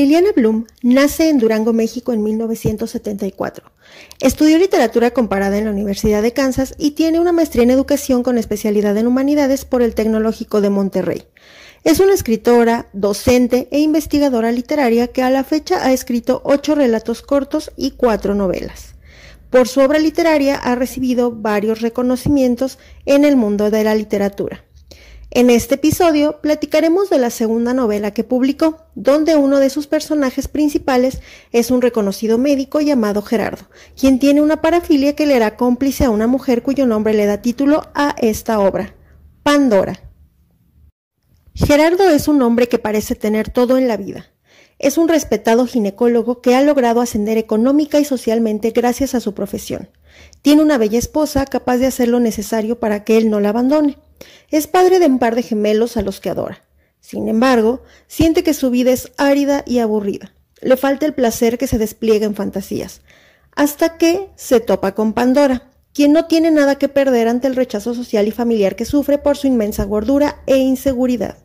Liliana Blum nace en Durango, México en 1974. Estudió literatura comparada en la Universidad de Kansas y tiene una maestría en educación con especialidad en humanidades por el Tecnológico de Monterrey. Es una escritora, docente e investigadora literaria que a la fecha ha escrito ocho relatos cortos y cuatro novelas. Por su obra literaria ha recibido varios reconocimientos en el mundo de la literatura. En este episodio platicaremos de la segunda novela que publicó, donde uno de sus personajes principales es un reconocido médico llamado Gerardo, quien tiene una parafilia que le hará cómplice a una mujer cuyo nombre le da título a esta obra, Pandora. Gerardo es un hombre que parece tener todo en la vida. Es un respetado ginecólogo que ha logrado ascender económica y socialmente gracias a su profesión. Tiene una bella esposa capaz de hacer lo necesario para que él no la abandone. Es padre de un par de gemelos a los que adora. Sin embargo, siente que su vida es árida y aburrida. Le falta el placer que se despliega en fantasías. Hasta que se topa con Pandora, quien no tiene nada que perder ante el rechazo social y familiar que sufre por su inmensa gordura e inseguridad.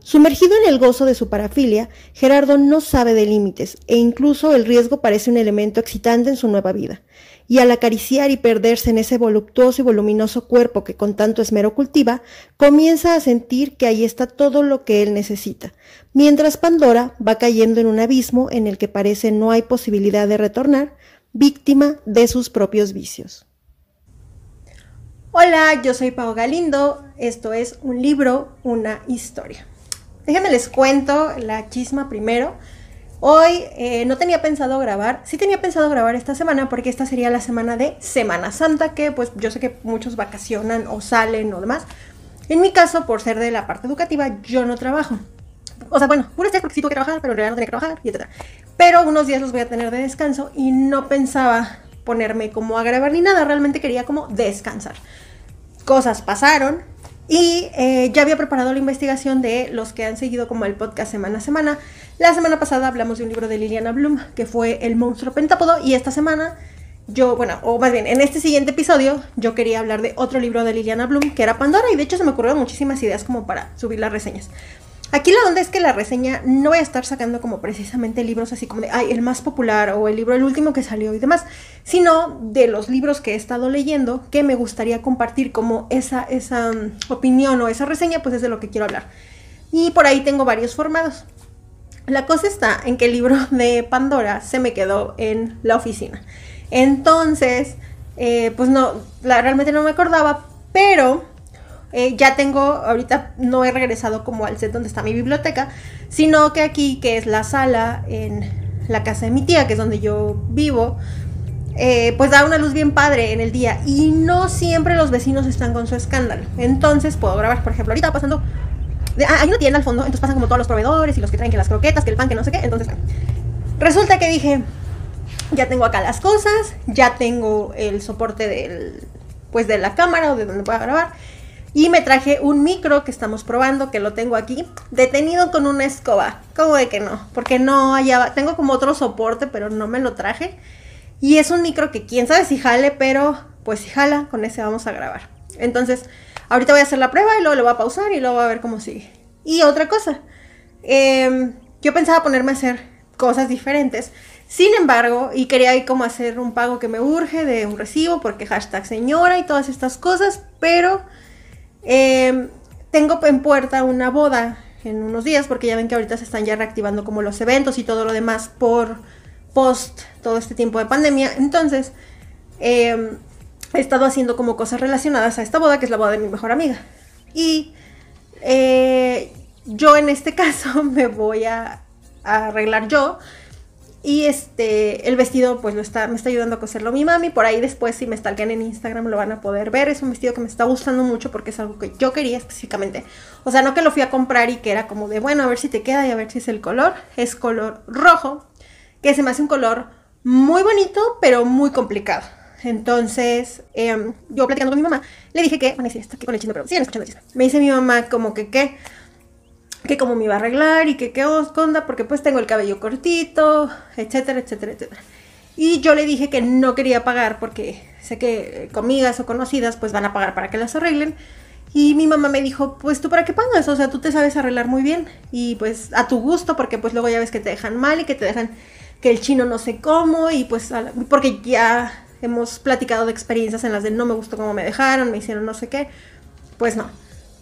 Sumergido en el gozo de su parafilia, Gerardo no sabe de límites e incluso el riesgo parece un elemento excitante en su nueva vida y al acariciar y perderse en ese voluptuoso y voluminoso cuerpo que con tanto esmero cultiva, comienza a sentir que ahí está todo lo que él necesita, mientras Pandora va cayendo en un abismo en el que parece no hay posibilidad de retornar, víctima de sus propios vicios. Hola, yo soy Pau Galindo, esto es un libro, una historia. Déjenme les cuento la chisma primero. Hoy eh, no tenía pensado grabar, sí tenía pensado grabar esta semana porque esta sería la semana de Semana Santa, que pues yo sé que muchos vacacionan o salen o demás. En mi caso, por ser de la parte educativa, yo no trabajo. O sea, bueno, unos días porque sí tuve que trabajar, pero en realidad no tenía que trabajar, y etc. Pero unos días los voy a tener de descanso y no pensaba ponerme como a grabar ni nada, realmente quería como descansar. Cosas pasaron, y eh, ya había preparado la investigación de los que han seguido como el podcast semana a semana. La semana pasada hablamos de un libro de Liliana Bloom, que fue El monstruo pentápodo, y esta semana yo, bueno, o más bien, en este siguiente episodio yo quería hablar de otro libro de Liliana Bloom, que era Pandora, y de hecho se me ocurrieron muchísimas ideas como para subir las reseñas. Aquí la onda es que la reseña no voy a estar sacando como precisamente libros así como de, ay, el más popular o el libro, el último que salió y demás, sino de los libros que he estado leyendo que me gustaría compartir como esa, esa mm, opinión o esa reseña, pues es de lo que quiero hablar. Y por ahí tengo varios formados. La cosa está en que el libro de Pandora se me quedó en la oficina. Entonces, eh, pues no, la, realmente no me acordaba, pero eh, ya tengo, ahorita no he regresado como al set donde está mi biblioteca, sino que aquí, que es la sala en la casa de mi tía, que es donde yo vivo, eh, pues da una luz bien padre en el día y no siempre los vecinos están con su escándalo. Entonces puedo grabar, por ejemplo, ahorita pasando... Ah, hay al fondo, entonces pasan como todos los proveedores y los que traen que las croquetas, que el pan, que no sé qué. Entonces, resulta que dije, ya tengo acá las cosas, ya tengo el soporte del, pues de la cámara o de donde pueda grabar. Y me traje un micro que estamos probando, que lo tengo aquí, detenido con una escoba. ¿Cómo de que no? Porque no hallaba, tengo como otro soporte, pero no me lo traje. Y es un micro que quién sabe si jale, pero pues si jala, con ese vamos a grabar. Entonces, ahorita voy a hacer la prueba y luego lo voy a pausar y luego voy a ver cómo sigue. Y otra cosa, em, yo pensaba ponerme a hacer cosas diferentes. Sin embargo, y quería ir como hacer un pago que me urge de un recibo, porque hashtag señora y todas estas cosas, pero Em, tengo en puerta una boda en unos días, porque ya ven que ahorita se están ya reactivando como los eventos y todo lo demás por post todo este tiempo de pandemia. Entonces, em, he estado haciendo como cosas relacionadas a esta boda, que es la boda de mi mejor amiga. Y eh, yo en este caso me voy a arreglar yo y este, el vestido pues lo está, me está ayudando a coserlo mi mami. Por ahí después si me stalkean en Instagram lo van a poder ver. Es un vestido que me está gustando mucho porque es algo que yo quería específicamente. O sea, no que lo fui a comprar y que era como de, bueno, a ver si te queda y a ver si es el color. Es color rojo, que se me hace un color muy bonito, pero muy complicado. Entonces, em, yo platicando con mi mamá, le dije que, bueno, sí, está aquí con el chino, pero siguen escuchando el Me dice mi mamá como que, ¿qué? que cómo me iba a arreglar y que qué onda, porque pues tengo el cabello cortito, etcétera, etcétera, etcétera. Y yo le dije que no quería pagar porque sé que comidas o conocidas pues van a pagar para que las arreglen. Y mi mamá me dijo, pues tú para qué pagas, o sea, tú te sabes arreglar muy bien. Y pues a tu gusto, porque pues luego ya ves que te dejan mal y que te dejan que el chino no sé cómo y pues porque ya hemos platicado de experiencias en las de no me gustó cómo me dejaron, me hicieron no sé qué, pues no.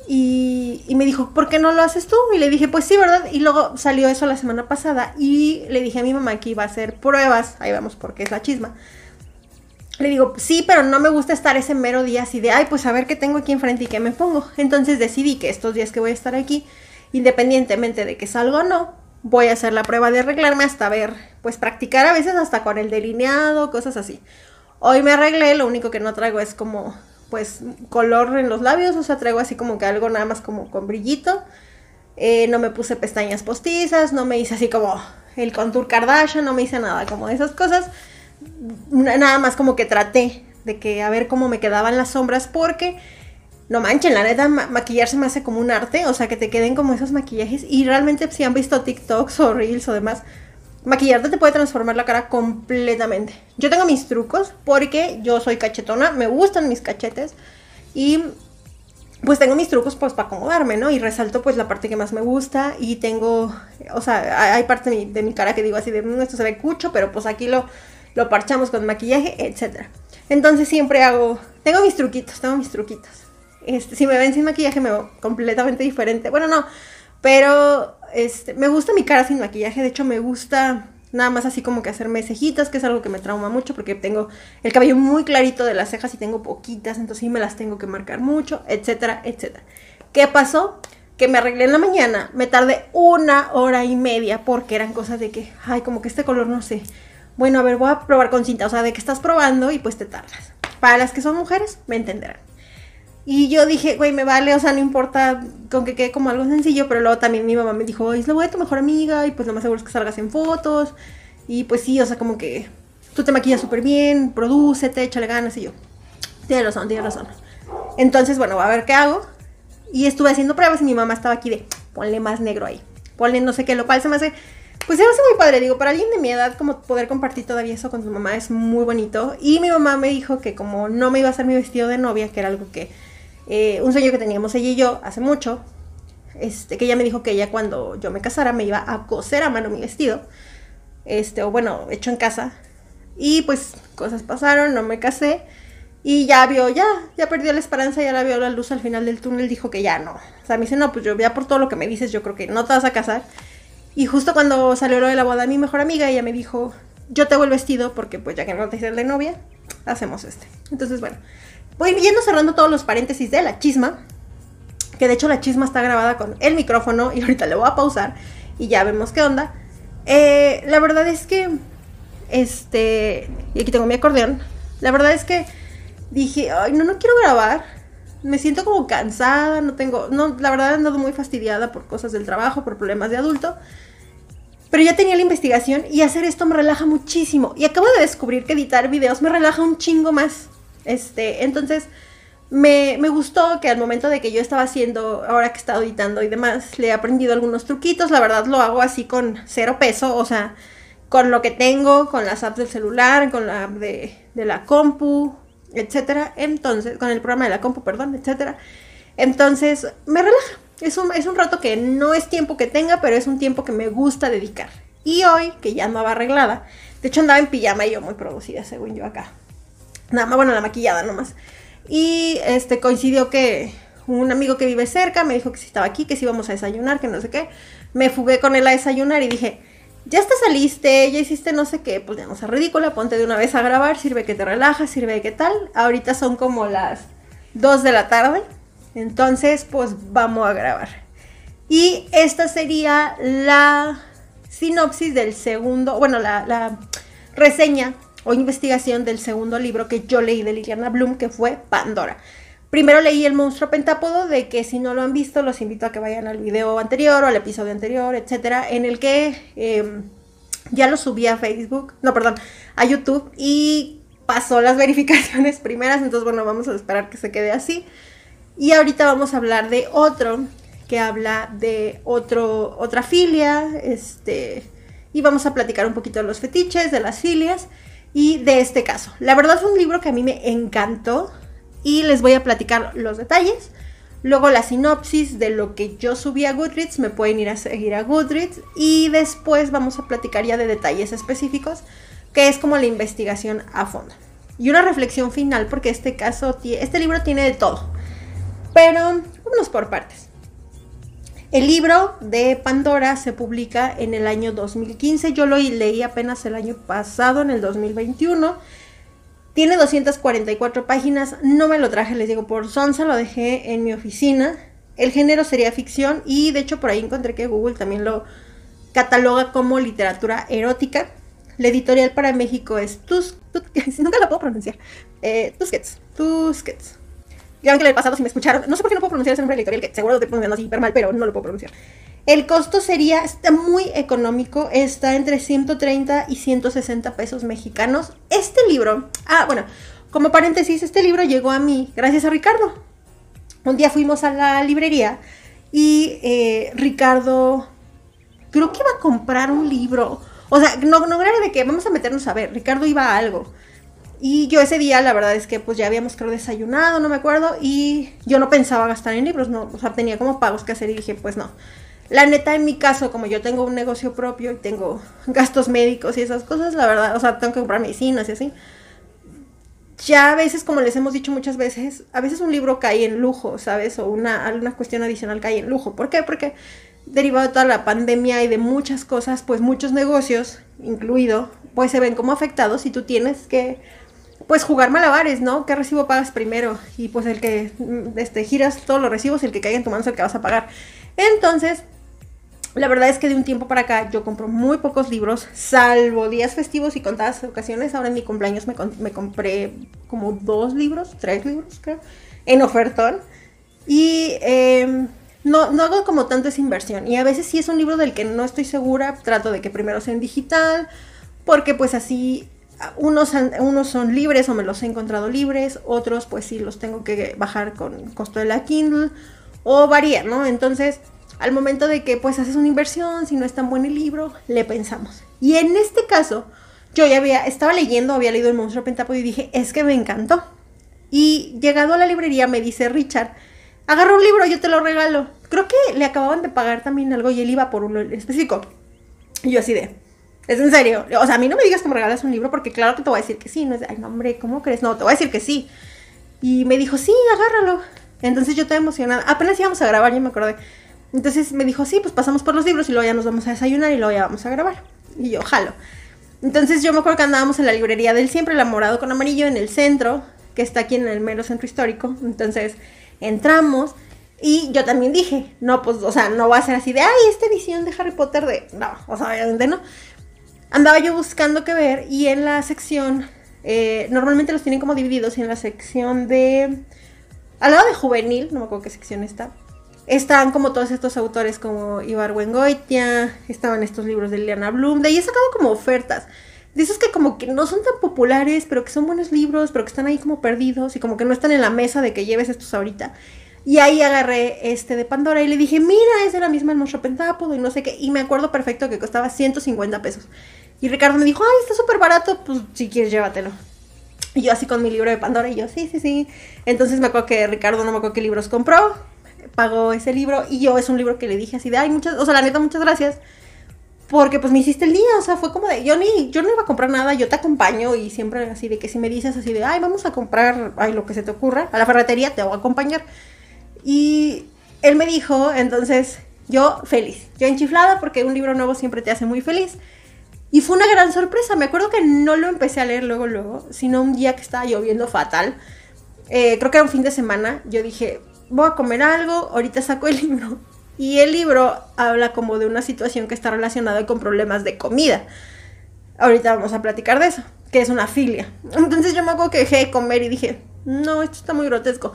Y, y, me dijo, ¿por qué no lo haces tú? Y le dije, pues sí, ¿verdad? Y luego salió eso la semana pasada y le dije a mi mamá que iba a hacer pruebas, ahí vamos porque es la chisma, le digo, sí, pero no me gusta estar ese mero día así de, ay, pues a ver qué tengo aquí enfrente y qué me pongo. Entonces decidí que estos días que voy a estar aquí, independientemente de que salga o no, voy a hacer la prueba de arreglarme hasta ver, pues practicar a veces hasta con el delineado, cosas así. Hoy me arreglé, lo único que no traigo es como, pues, color en los labios, o sea, traigo así como que algo nada más como con brillito. Eh, no me puse pestañas postizas, no me hice así como el contour Kardashian, no me hice nada como esas cosas nada más como que traté de que a ver cómo me quedaban las sombras porque no manchen, la neta maquillarse me hace como un arte, o sea, que te queden como esos maquillajes y realmente si han visto TikToks o Reels o demás, maquillarte te puede transformar la cara completamente. Yo tengo mis trucos porque yo soy cachetona, me gustan mis cachetes y pues tengo mis trucos pues para acomodarme, ¿no? Y resalto pues la parte que más me gusta y tengo, o sea, hay parte de mi, cara que digo así de, mm, esto se ve cucho, pero pues aquí lo lo parchamos con maquillaje, etc. Entonces siempre hago, tengo mis truquitos, tengo mis truquitos. Este, si me ven sin maquillaje me veo completamente diferente. Bueno, no, pero este, me gusta mi cara sin maquillaje, de hecho me gusta nada más así como que hacerme cejitas, que es algo que me trauma mucho porque tengo el cabello muy clarito de las cejas y tengo poquitas, entonces sí me las tengo que marcar mucho, etcétera, etcétera. ¿Qué pasó? Que me arreglé en la mañana, me tardé una hora y media porque eran cosas de que, ay, como que este color no sé, bueno, a ver, voy a probar con cinta, o sea, de que estás probando y pues te tardas. Para las que son mujeres, me entenderán. Y yo dije, güey, me vale, o sea, no importa con que quede como algo sencillo, pero luego también mi mamá me dijo, es la voy a tu mejor amiga y pues lo más seguro es que salgas en fotos. Y pues sí, o sea, como que tú te maquillas súper bien, prodúcete, échale ganas y yo. Tienes razón, tienes razón. Entonces, bueno, a ver qué hago. Y estuve haciendo pruebas y mi mamá estaba aquí de, ponle más negro ahí, ponle no sé qué, lo cual se me hace pues se me hace muy padre, digo, para alguien de mi edad, como poder compartir todavía eso con tu mamá es muy bonito. Y mi mamá me dijo que como no me iba a hacer mi vestido de novia, que era algo que, eh, un sueño que teníamos ella y yo hace mucho, este, que ella me dijo que ella cuando yo me casara me iba a coser a mano mi vestido, este, o bueno, hecho en casa. Y pues cosas pasaron, no me casé. Y ya vio, ya, ya perdió la esperanza, ya la vio la luz al final del túnel, dijo que ya no. O sea, me dice, no, pues yo ya por todo lo que me dices, yo creo que no te vas a casar. Y justo cuando salió lo de la boda de mi mejor amiga, ella me dijo, yo te hago el vestido porque pues ya que no te hice de novia, hacemos este. Entonces, bueno, voy yendo cerrando todos los paréntesis de la chisma, que de hecho la chisma está grabada con el micrófono y ahorita le voy a pausar y ya vemos qué onda. Eh, la verdad es que, este, y aquí tengo mi acordeón, la verdad es que dije, ay, no, no quiero grabar. Me siento como cansada, no tengo, no, la verdad he andado muy fastidiada por cosas del trabajo, por problemas de adulto. Pero ya tenía la investigación y hacer esto me relaja muchísimo. Y acabo de descubrir que editar videos me relaja un chingo más. Este, entonces, me, gustó que al momento de que yo estaba haciendo, ahora que he estado editando y demás, le he aprendido algunos truquitos. La verdad lo hago así con cero peso, o sea, con lo que tengo, con las apps del celular, con la app de, de la compu, etcétera. Entonces, con el programa de la compu, perdón, etcétera. Entonces, me relaja es un, es un rato que no es tiempo que tenga, pero es un tiempo que me gusta dedicar. Y hoy, que ya andaba arreglada, de hecho andaba en pijama y yo muy producida, según yo acá. Nada más, bueno, la maquillada nomás. Y este coincidió que un amigo que vive cerca me dijo que si estaba aquí, que si íbamos a desayunar, que no sé qué. Me fugué con él a desayunar y dije, ya está saliste, ya hiciste no sé qué, pues ya no sea ridícula, ponte de una vez a grabar, sirve que te relajas, sirve qué tal. Ahorita son como las 2 de la tarde. Entonces, pues vamos a grabar. Y esta sería la sinopsis del segundo, bueno, la, reseña o investigación del segundo libro que yo leí de Liliana Bloom, que fue Pandora. Primero leí El monstruo pentápodo, de que si no lo han visto, los invito a que vayan al video anterior o al episodio anterior, etcétera, en el que em, ya lo subí a Facebook, no, perdón, a YouTube y pasó las verificaciones primeras, entonces bueno, vamos a esperar que se quede así. Y ahorita vamos a hablar de otro que habla de otro, otra filia, este, y vamos a platicar un poquito de los fetiches, de las filias y de este caso. La verdad es un libro que a mí me encantó y les voy a platicar los detalles, Luego la sinopsis de lo que yo subí a Goodreads, me pueden ir a seguir a Goodreads y después vamos a platicar ya de detalles específicos, que es como la investigación a fondo. Y una reflexión final, porque este caso, este libro tiene de todo. Pero vámonos por partes. El libro de Pandora se publica en el año 2015. Yo lo leí apenas el año pasado, en el 2021. Tiene 244 páginas. No me lo traje, les digo, por Sonsa, lo dejé en mi oficina. El género sería ficción y de hecho por ahí encontré que Google también lo cataloga como literatura erótica. La editorial para México es Tus... nunca la puedo pronunciar. Eh, Tusquets. Tusquets. Ya ven que el pasado si me escucharon. No sé por qué no puedo pronunciar ese nombre de editorial, que seguro lo estoy pronunciando así hiper mal, pero no lo puedo pronunciar. El costo sería, está muy económico, está entre 130 y 160 pesos mexicanos. Este libro, ah, bueno, como paréntesis, este libro llegó a mí gracias a Ricardo. Un día fuimos a la librería y eh, Ricardo, creo que iba a comprar un libro o sea, no, no era de que vamos a meternos a ver, Ricardo iba a algo. Y yo ese día, la verdad es que pues ya habíamos creo desayunado, no me acuerdo, y yo no pensaba gastar en libros, no, o sea, tenía como pagos que hacer y dije, pues no. La neta, en mi caso, como yo tengo un negocio propio y tengo gastos médicos y esas cosas, la verdad, o sea, tengo que comprar medicinas y así. Ya a veces, como les hemos dicho muchas veces, a veces un libro cae en lujo, ¿sabes? O una, alguna cuestión adicional cae en lujo. ¿Por qué? Porque derivado de toda la pandemia y de muchas cosas, pues muchos negocios, incluido, pues se ven como afectados y tú tienes que, pues jugar malabares, ¿no? ¿Qué recibo pagas primero? Y pues el que, mm, este, giras todos los recibos, el que caiga en tu mano es el que vas a pagar. Entonces, la verdad es que de un tiempo para acá yo compro muy pocos libros, salvo días festivos y contadas ocasiones. Ahora en mi cumpleaños me, me compré como dos libros, tres libros creo, en ofertón. Y eh, no, no hago como tanto esa inversión. Y a veces si es un libro del que no estoy segura, trato de que primero sea en digital, porque pues así unos, unos son libres o me los he encontrado libres, otros pues sí los tengo que bajar con costo de la Kindle o variar, ¿no? Entonces, al momento de que pues haces una inversión, si no es tan buen el libro, le pensamos. Y en este caso, yo ya había, estaba leyendo, había leído El monstruo pentápodo y dije, es que me encantó. Y llegado a la librería me dice Richard, agarra un libro, yo te lo regalo. Creo que le acababan de pagar también algo y él iba por uno específico. Y yo así de, es en serio. O sea, a mí no me digas que me regalas un libro porque claro que te voy a decir que sí. No es de, ay, no, hombre, ¿cómo crees? No, te voy a decir que sí. Y me dijo, sí, agárralo. Entonces yo estaba emocionada. Apenas íbamos a grabar, ya me acordé. Entonces me dijo, sí, pues pasamos por los libros y luego ya nos vamos a desayunar y luego ya vamos a grabar. Y yo, jalo. Entonces yo me acuerdo que andábamos en la librería del siempre, el morado con amarillo, en el centro, que está aquí en el mero centro histórico. Entonces entramos y yo también dije, no, pues, o sea, no va a ser así de, ay, esta edición de Harry Potter de... No, o sea, obviamente no. Andaba yo buscando qué ver y en la sección, eh, normalmente los tienen como divididos y en la sección de... Al lado de juvenil, no me acuerdo qué sección está, están como todos estos autores como Ibar Wengoitia, estaban estos libros de Liliana Bloom, de ahí he sacado como ofertas. De esos que como que no son tan populares, pero que son buenos libros, pero que están ahí como perdidos y como que no están en la mesa de que lleves estos ahorita. Y ahí agarré este de Pandora y le dije, mira, es de la misma el pentápodo y no sé qué. Y me acuerdo perfecto que costaba 150 pesos. Y Ricardo me dijo, ay, está súper barato, pues si quieres llévatelo. Y yo así con mi libro de Pandora y yo, sí, sí, sí. Entonces me acuerdo que Ricardo no me acuerdo qué libros compró, pagó ese libro y yo es un libro que le dije así de, ay, muchas, o sea, la neta, muchas gracias. Porque pues me hiciste el día, o sea, fue como de, yo ni, yo no iba a comprar nada, yo te acompaño y siempre así de que si me dices así de, ay, vamos a comprar, ay, lo que se te ocurra, a la ferretería te voy a acompañar. Y él me dijo, entonces yo feliz, yo enchiflada porque un libro nuevo siempre te hace muy feliz. Y fue una gran sorpresa, me acuerdo que no lo empecé a leer luego, luego, sino un día que estaba lloviendo fatal. Eh, creo que era un fin de semana, yo dije, voy a comer algo, ahorita saco el libro. Y el libro habla como de una situación que está relacionada con problemas de comida. Ahorita vamos a platicar de eso, que es una filia. Entonces yo me acuerdo que dejé de comer y dije, no, esto está muy grotesco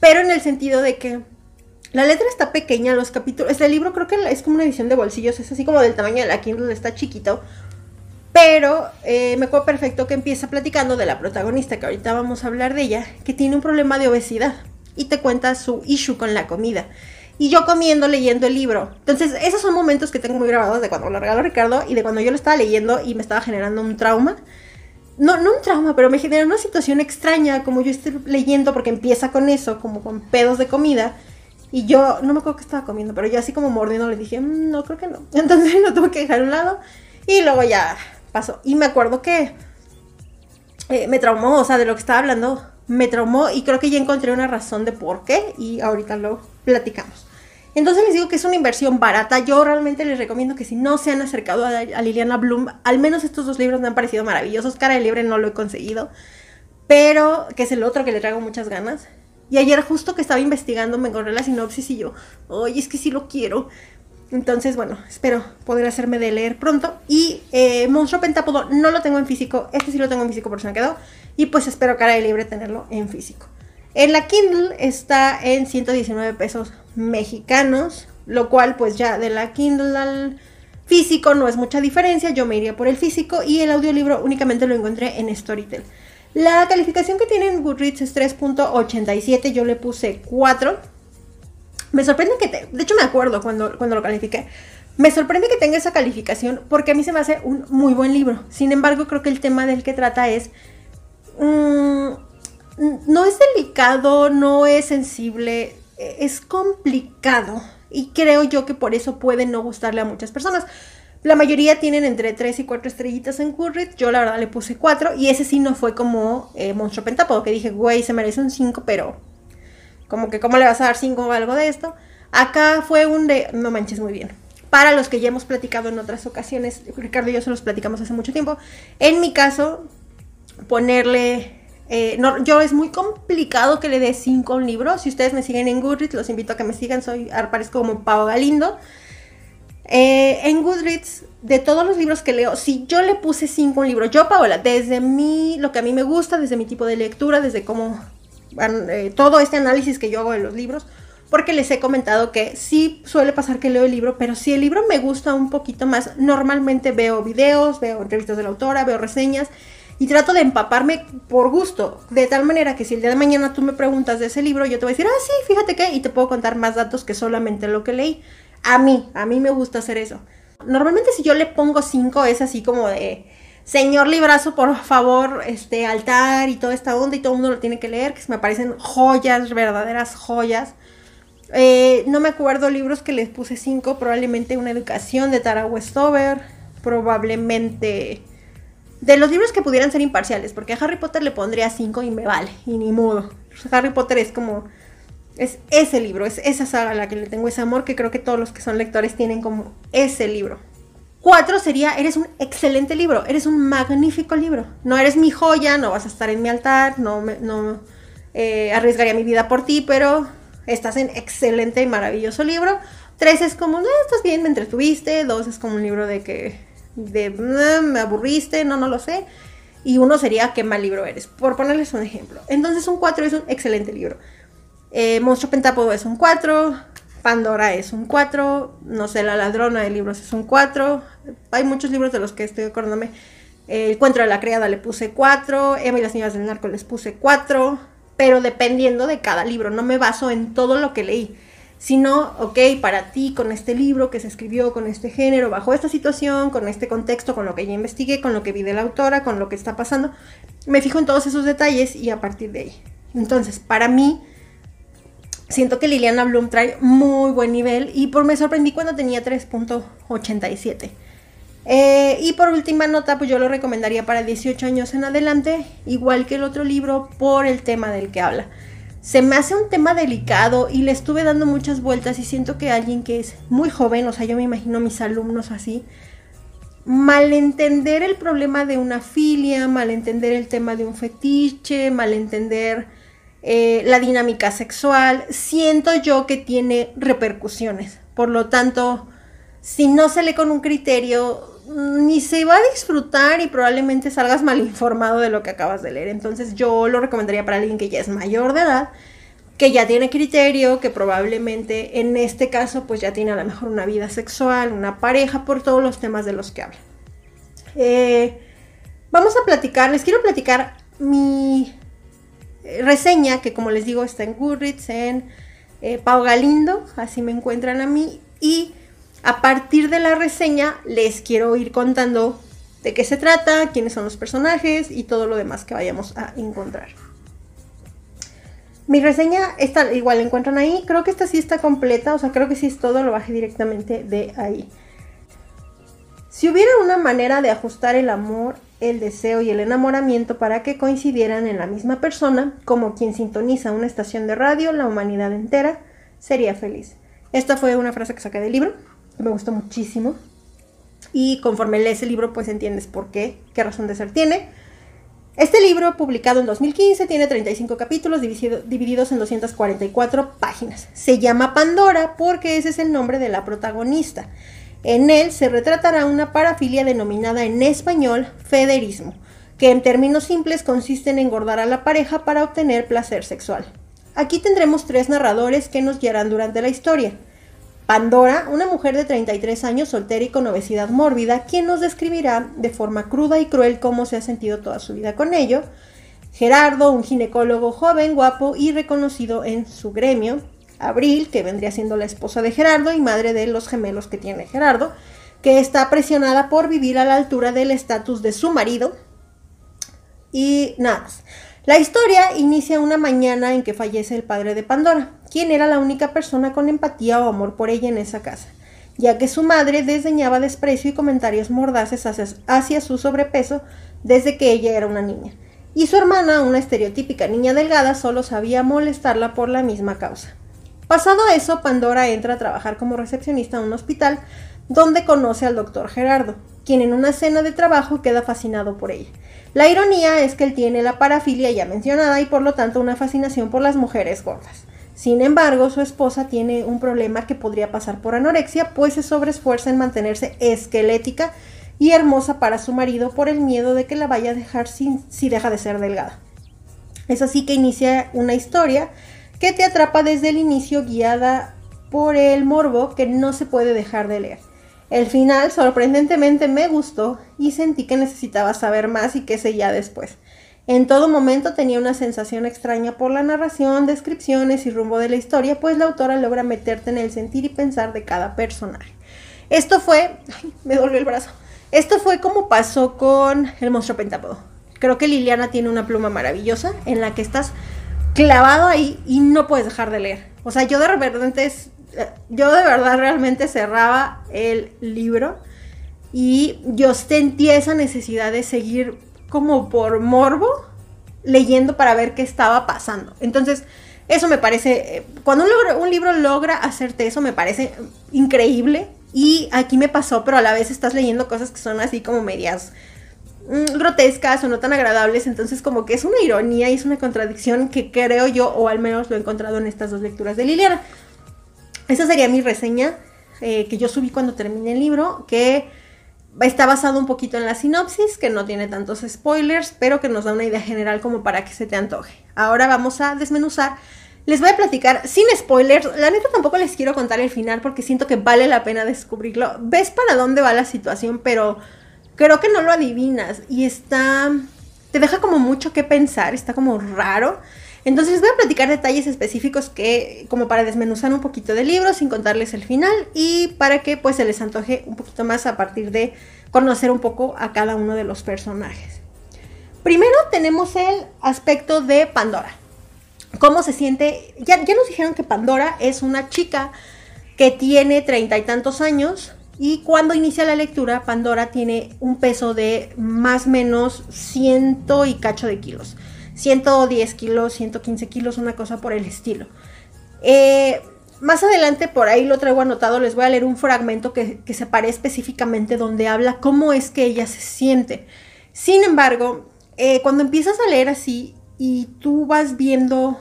pero en el sentido de que la letra está pequeña, los capítulos, este libro creo que es como una edición de bolsillos, es así como del tamaño de la Kindle, está chiquito, pero eh, me acuerdo perfecto que empieza platicando de la protagonista, que ahorita vamos a hablar de ella, que tiene un problema de obesidad y te cuenta su issue con la comida. Y yo comiendo, leyendo el libro. Entonces, esos son momentos que tengo muy grabados de cuando lo regaló Ricardo y de cuando yo lo estaba leyendo y me estaba generando un trauma no, no un trauma, pero me genera una situación extraña, como yo estoy leyendo, porque empieza con eso, como con pedos de comida. Y yo, no me acuerdo qué estaba comiendo, pero yo así como mordiendo le dije, "Mm, no, creo que no. Entonces lo tuve que dejar a un lado y luego ya pasó. Y me acuerdo que eh, me traumó, o sea, de lo que estaba hablando, me traumó y creo que ya encontré una razón de por qué y ahorita lo platicamos. Entonces les digo que es una inversión barata. Yo realmente les recomiendo que si no se han acercado a, Liliana Bloom, al menos estos dos libros me han parecido maravillosos. Cara de Libre no lo he conseguido, pero que es el otro que le traigo muchas ganas. Y ayer justo que estaba investigando me encontré la sinopsis y yo, oye, es que sí lo quiero. Entonces, bueno, espero poder hacerme de leer pronto. Y eh, Monstruo Pentápodo no lo tengo en físico. Este sí lo tengo en físico por si me quedó. Y pues espero cara de libre tenerlo en físico. En la Kindle está en 119 pesos mexicanos. Lo cual pues ya de la Kindle al físico no es mucha diferencia. Yo me iría por el físico. Y el audiolibro únicamente lo encontré en Storytel. La calificación que tiene en Goodreads es 3.87. Yo le puse 4 me sorprende que, te, de hecho me acuerdo cuando, cuando lo califiqué, me sorprende que tenga esa calificación porque a mí se me hace un muy buen libro. Sin embargo, creo que el tema del que trata es... Mmm, no es delicado, no es sensible, es complicado. Y creo yo que por eso puede no gustarle a muchas personas. La mayoría tienen entre 3 y 4 estrellitas en Goodreads. Yo la verdad le puse 4. Y ese sí no fue como eh, Monstruo Pentápodo, que dije, güey, se merece un 5, pero como que, ¿cómo le vas a dar 5 o algo de esto? Acá fue un de, no manches muy bien. Para los que ya hemos platicado en otras ocasiones, Ricardo y yo se los platicamos hace mucho tiempo. En mi caso, ponerle eh, yo es muy complicado que le dé 5 a un libro. Si ustedes me siguen en Goodreads, los invito a que me sigan. Soy, aparezco como Pau Galindo. Eh, en Goodreads, de todos los libros que leo, si yo le puse 5 a un libro, yo, Paola, desde mí, lo que a mí me gusta, desde mi tipo de lectura, desde cómo eh, todo este análisis que yo hago de los libros, porque les he comentado que sí suele pasar que leo el libro, pero si el libro me gusta un poquito más, normalmente veo videos, veo entrevistas de la autora, veo reseñas y trato de empaparme por gusto, de tal manera que si el día de mañana tú me preguntas de ese libro, yo te voy a decir, ah, sí, fíjate que, y te puedo contar más datos que solamente lo que leí. A mí, a mí me gusta hacer eso. Normalmente si yo le pongo cinco es así como de Señor Librazo, por favor, este altar y toda esta onda y todo el mundo lo tiene que leer, que me parecen joyas, verdaderas joyas. Eh, no me acuerdo libros que les puse cinco, probablemente Una educación de Tara Westover, probablemente de los libros que pudieran ser imparciales, porque a Harry Potter le pondría cinco y me vale, y ni modo. Harry Potter es como, es ese libro, es esa saga a la que le tengo ese amor, que creo que todos los que son lectores tienen como ese libro. Cuatro sería, eres un excelente libro, eres un magnífico libro. No eres mi joya, no vas a estar en mi altar, no, no eh, arriesgaría mi vida por ti, pero estás en excelente y maravilloso libro. Tres es como, no, estás bien, me entretuviste. Dos es como un libro de que, de, me aburriste, no, no lo sé. Y uno sería, qué mal libro eres, por ponerles un ejemplo. Entonces un cuatro es un excelente libro. Eh, Monstruo Pentápodo es un 4, Pandora es un 4, no sé, La ladrona de libros es un 4, hay muchos libros de los que estoy acordándome. El cuento de la criada le puse 4, Emma y las niñas del narco les puse 4, pero dependiendo de cada libro, no me baso en todo lo que leí, sino, ok, para ti, con este libro que se escribió, con este género, bajo esta situación, con este contexto, con lo que ya investigué, con lo que vi de la autora, con lo que está pasando, me fijo en todos esos detalles y a partir de ahí. Entonces, para mí, siento que Liliana Bloom trae muy buen nivel y por me sorprendí cuando tenía 3.87. Eh, y por última nota, pues yo lo recomendaría para 18 años en adelante, igual que el otro libro, por el tema del que habla. Se me hace un tema delicado y le estuve dando muchas vueltas y siento que alguien que es muy joven, o sea, yo me imagino mis alumnos así, malentender el problema de una filia, malentender el tema de un fetiche, malentender eh, la dinámica sexual, siento yo que tiene repercusiones. Por lo tanto, si no se lee con un criterio, ni se va a disfrutar y probablemente salgas mal informado de lo que acabas de leer. Entonces yo lo recomendaría para alguien que ya es mayor de edad, que ya tiene criterio, que probablemente en este caso pues ya tiene a lo mejor una vida sexual, una pareja, por todos los temas de los que habla. Eh, vamos a platicar, les quiero platicar mi reseña, que como les digo está en Goodreads, en eh, Pau Galindo, así me encuentran a mí, y a partir de la reseña les quiero ir contando de qué se trata, quiénes son los personajes y todo lo demás que vayamos a encontrar. Mi reseña, esta igual la encuentran ahí. Creo que esta sí está completa, o sea, creo que sí es todo, lo bajé directamente de ahí. Si hubiera una manera de ajustar el amor, el deseo y el enamoramiento para que coincidieran en la misma persona, como quien sintoniza una estación de radio, la humanidad entera sería feliz. Esta fue una frase que saqué del libro, que me gustó muchísimo. Y conforme lees el libro, pues entiendes por qué, qué razón de ser tiene. Este libro, publicado en 2015, tiene 35 capítulos divididos en 244 páginas. Se llama Pandora porque ese es el nombre de la protagonista. En él se retratará una parafilia denominada en español federismo, que en términos simples consiste en engordar a la pareja para obtener placer sexual. Aquí tendremos tres narradores que nos guiarán durante la historia. Pandora, una mujer de 33 años soltera y con obesidad mórbida, quien nos describirá de forma cruda y cruel cómo se ha sentido toda su vida con ello. Gerardo, un ginecólogo joven, guapo y reconocido en su gremio. Abril, que vendría siendo la esposa de Gerardo y madre de los gemelos que tiene Gerardo, que está presionada por vivir a la altura del estatus de su marido. Y nada. La historia inicia una mañana en que fallece el padre de Pandora, quien era la única persona con empatía o amor por ella en esa casa, ya que su madre desdeñaba desprecio y comentarios mordaces hacia, su sobrepeso desde que ella era una niña. Y su hermana, una estereotípica niña delgada, solo sabía molestarla por la misma causa. Pasado eso, Pandora entra a trabajar como recepcionista en un hospital donde conoce al doctor Gerardo, quien en una cena de trabajo queda fascinado por ella. La ironía es que él tiene la parafilia ya mencionada y por lo tanto una fascinación por las mujeres gordas. Sin embargo, su esposa tiene un problema que podría pasar por anorexia, pues se sobreesfuerza en mantenerse esquelética y hermosa para su marido por el miedo de que la vaya a dejar si deja de ser delgada. Es así que inicia una historia que te atrapa desde el inicio guiada por el morbo que no se puede dejar de leer. El final sorprendentemente me gustó y sentí que necesitaba saber más y qué ya después. En todo momento tenía una sensación extraña por la narración, descripciones y rumbo de la historia, pues la autora logra meterte en el sentir y pensar de cada personaje. Esto fue, me dolió el brazo. Esto fue como pasó con El monstruo pentápodo. Creo que Liliana tiene una pluma maravillosa en la que estás clavado ahí y no puedes dejar de leer. O sea, yo de repente yo de verdad realmente cerraba el libro y yo sentía esa necesidad de seguir como por morbo leyendo para ver qué estaba pasando. Entonces, eso me parece, eh, cuando un, un libro logra hacerte eso, me parece increíble. Y aquí me pasó, pero a la vez estás leyendo cosas que son así como medias grotescas o no tan agradables, entonces como que es una ironía y es una contradicción que creo yo, o al menos lo he encontrado en estas dos lecturas de Liliana. Esa sería mi reseña eh, que yo subí cuando terminé el libro, que está basado un poquito en la sinopsis, que no tiene tantos spoilers, pero que nos da una idea general como para que se te antoje. Ahora vamos a desmenuzar. Les voy a platicar sin spoilers. La neta tampoco les quiero contar el final porque siento que vale la pena descubrirlo. Ves para dónde va la situación, pero creo que no lo adivinas y está te deja como mucho que pensar, está como raro. Entonces les voy a platicar detalles específicos que, como para desmenuzar un poquito del libro sin contarles el final y para que pues se les antoje un poquito más a partir de conocer un poco a cada uno de los personajes. Primero tenemos el aspecto de Pandora. ¿Cómo se siente? Ya, ya nos dijeron que Pandora es una chica que tiene treinta y tantos años y cuando inicia la lectura Pandora tiene un peso de más o menos ciento y cacho de kilos. 110 kilos, 115 kilos, una cosa por el estilo. Eh, más adelante por ahí lo traigo anotado, les voy a leer un fragmento que, que separe específicamente donde habla cómo es que ella se siente. Sin embargo, eh, cuando empiezas a leer así y tú vas viendo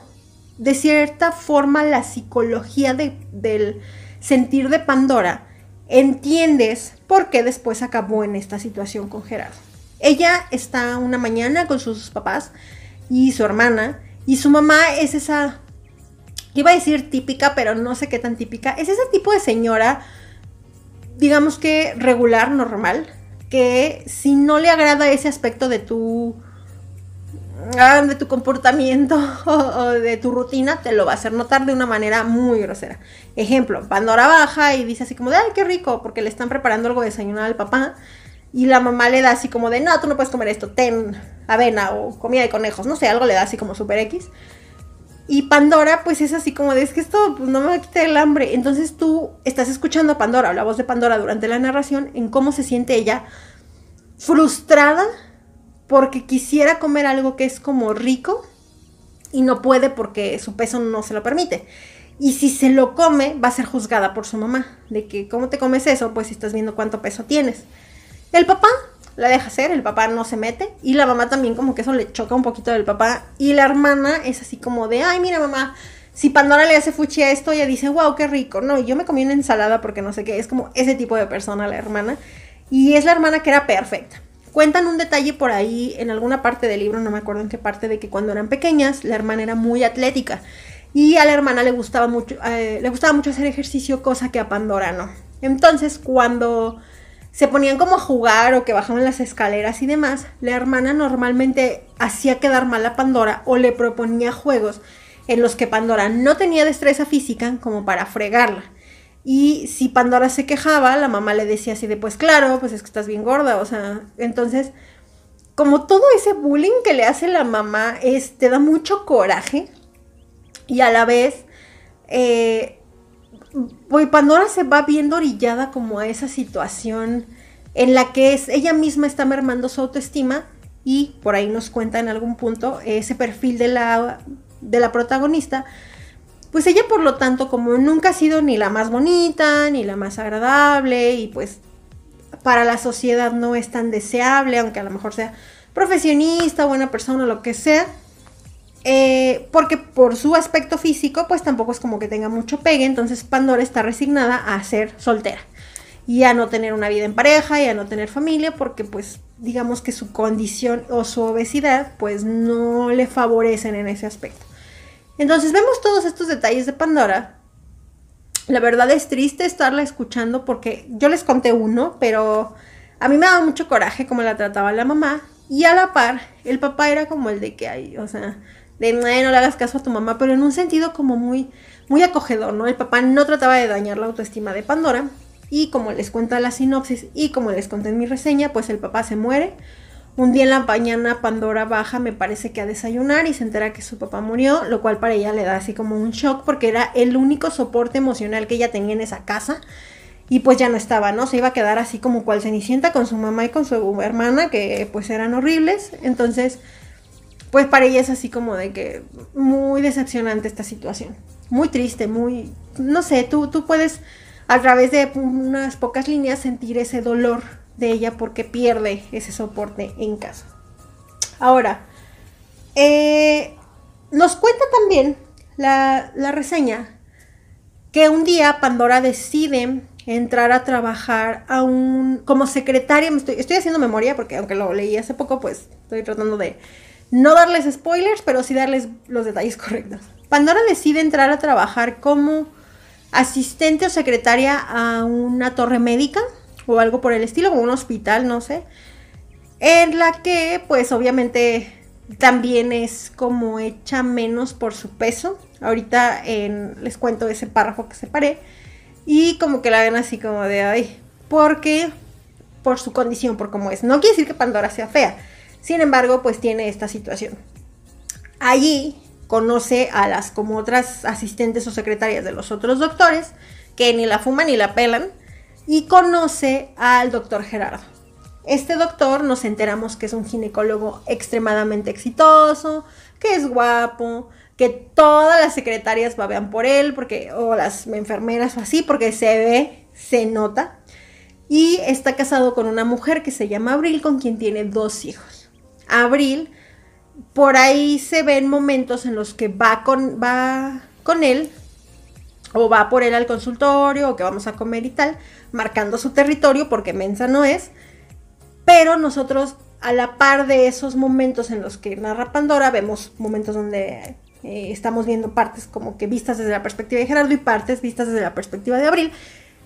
de cierta forma la psicología del sentir de Pandora, entiendes por qué después acabó en esta situación con Gerardo. Ella está una mañana con sus papás, y su hermana. Y su mamá es esa, iba a decir típica, pero no sé qué tan típica. Es ese tipo de señora, digamos que regular, normal, que si no le agrada ese aspecto de tu ah, de tu comportamiento o, de tu rutina, te lo va a hacer notar de una manera muy grosera. Ejemplo, Pandora baja y dice así como de, ay, qué rico, porque le están preparando algo de desayunar al papá. Y la mamá le da así como de, no, tú no puedes comer esto, ten avena o comida de conejos, no sé, algo le da así como super X. Y Pandora, pues es así como de, es que esto pues, no me va a quitar el hambre. Entonces tú estás escuchando a Pandora, o la voz de Pandora durante la narración, en cómo se siente ella frustrada porque quisiera comer algo que es como rico y no puede porque su peso no se lo permite. Y si se lo come, va a ser juzgada por su mamá. De que, ¿cómo te comes eso? Pues si estás viendo cuánto peso tienes. El papá la deja hacer, el papá no se mete y la mamá también como que eso le choca un poquito del papá y la hermana es así como de, ay mira mamá, si Pandora le hace fuchi a esto, ella dice, wow, qué rico, no, yo me comí una ensalada porque no sé qué, es como ese tipo de persona la hermana y es la hermana que era perfecta. Cuentan un detalle por ahí en alguna parte del libro, no me acuerdo en qué parte, de que cuando eran pequeñas la hermana era muy atlética y a la hermana le gustaba mucho, eh, le gustaba mucho hacer ejercicio, cosa que a Pandora no. Entonces cuando se ponían como a jugar o que bajaban las escaleras y demás, la hermana normalmente hacía quedar mal a Pandora o le proponía juegos en los que Pandora no tenía destreza física como para fregarla. Y si Pandora se quejaba, la mamá le decía así de, pues claro, pues es que estás bien gorda, o sea, entonces, como todo ese bullying que le hace la mamá, es, te da mucho coraje y a la vez, pues Pandora se va viendo orillada como a esa situación en la que es, ella misma está mermando su autoestima y por ahí nos cuenta en algún punto ese perfil de la, de la protagonista. Pues ella por lo tanto como nunca ha sido ni la más bonita, ni la más agradable y pues para la sociedad no es tan deseable, aunque a lo mejor sea profesionista, buena persona, lo que sea, eh, porque por su aspecto físico, pues tampoco es como que tenga mucho pegue, entonces Pandora está resignada a ser soltera y a no tener una vida en pareja y a no tener familia, porque pues digamos que su condición o su obesidad pues no le favorecen en ese aspecto. Entonces vemos todos estos detalles de Pandora. La verdad es triste estarla escuchando porque yo les conté uno, pero a mí me daba mucho coraje cómo la trataba la mamá y a la par el papá era como el de que hay, o sea, de no, le hagas caso a tu mamá, pero en un sentido como muy, muy acogedor, ¿no? El papá no trataba de dañar la autoestima de Pandora y como les cuenta la sinopsis y como les conté en mi reseña, pues el papá se muere. Un día en la mañana Pandora baja, me parece que a desayunar y se entera que su papá murió, lo cual para ella le da así como un shock porque era el único soporte emocional que ella tenía en esa casa y pues ya no estaba, ¿no? Se iba a quedar así como cual cenicienta con su mamá y con su hermana que pues eran horribles, entonces pues para ella es así como de que muy decepcionante esta situación. Muy triste, muy, no sé, tú, tú puedes a través de unas pocas líneas sentir ese dolor de ella porque pierde ese soporte en casa. Ahora, eh, nos cuenta también la, reseña que un día Pandora decide entrar a trabajar a un como secretaria, estoy, estoy haciendo memoria porque aunque lo leí hace poco, pues estoy tratando de no darles spoilers, pero sí darles los detalles correctos. Pandora decide entrar a trabajar como asistente o secretaria a una torre médica o algo por el estilo, como un hospital, no sé, en la que pues obviamente también es como hecha menos por su peso. Ahorita les cuento ese párrafo que separé y como que la ven así como de ay, porque por su condición, por cómo es. No quiere decir que Pandora sea fea, sin embargo, pues tiene esta situación. Allí conoce a las como otras asistentes o secretarias de los otros doctores, que ni la fuman ni la pelan, y conoce al doctor Gerardo. Este doctor nos enteramos que es un ginecólogo extremadamente exitoso, que es guapo, que todas las secretarias babean por él, porque, o las enfermeras o así, porque se ve, se nota. Y está casado con una mujer que se llama Abril, con quien tiene dos hijos abril, por ahí se ven momentos en los que va con, va con él o va por él al consultorio o que vamos a comer y tal, marcando su territorio porque mensa no es, pero nosotros a la par de esos momentos en los que narra Pandora, vemos momentos donde eh, estamos viendo partes como que vistas desde la perspectiva de Gerardo y partes vistas desde la perspectiva de Abril.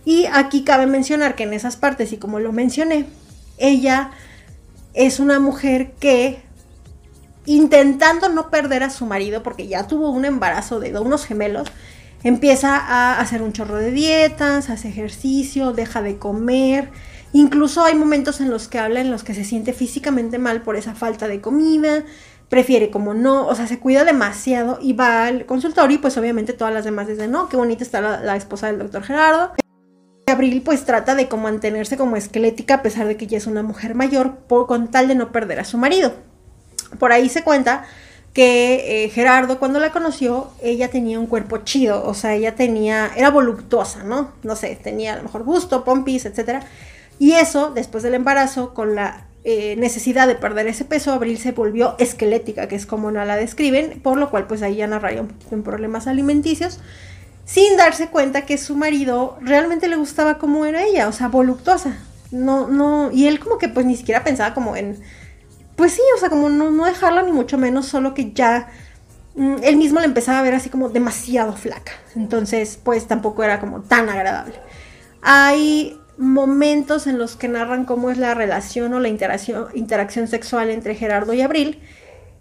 Y aquí cabe mencionar que en esas partes, y como lo mencioné, ella es una mujer que intentando no perder a su marido porque ya tuvo un embarazo de unos gemelos, empieza a hacer un chorro de dietas, hace ejercicio, deja de comer. Incluso hay momentos en los que habla en los que se siente físicamente mal por esa falta de comida, prefiere como no, o sea, se cuida demasiado y va al consultorio y pues obviamente todas las demás dicen, no, qué bonita está la, esposa del doctor Gerardo. Abril pues trata de como mantenerse como esquelética a pesar de que ya es una mujer mayor por, con tal de no perder a su marido. Por ahí se cuenta que eh, Gerardo cuando la conoció, ella tenía un cuerpo chido, o sea, ella tenía, era voluptuosa, ¿no? No sé, tenía a lo mejor busto, pompis, etc. Y eso, después del embarazo, con la eh, necesidad de perder ese peso, Abril se volvió esquelética, que es como no la describen, por lo cual pues ahí ya narraría un poquito en problemas alimenticios, sin darse cuenta que su marido realmente le gustaba como era ella, o sea, voluptuosa. No, no, y él como que pues ni siquiera pensaba como en pues sí, o sea, como no, no dejarla ni mucho menos, solo que ya mm, él mismo la empezaba a ver así como demasiado flaca. Entonces, pues tampoco era como tan agradable. Hay momentos en los que narran cómo es la relación o la interacción, interacción sexual entre Gerardo y Abril.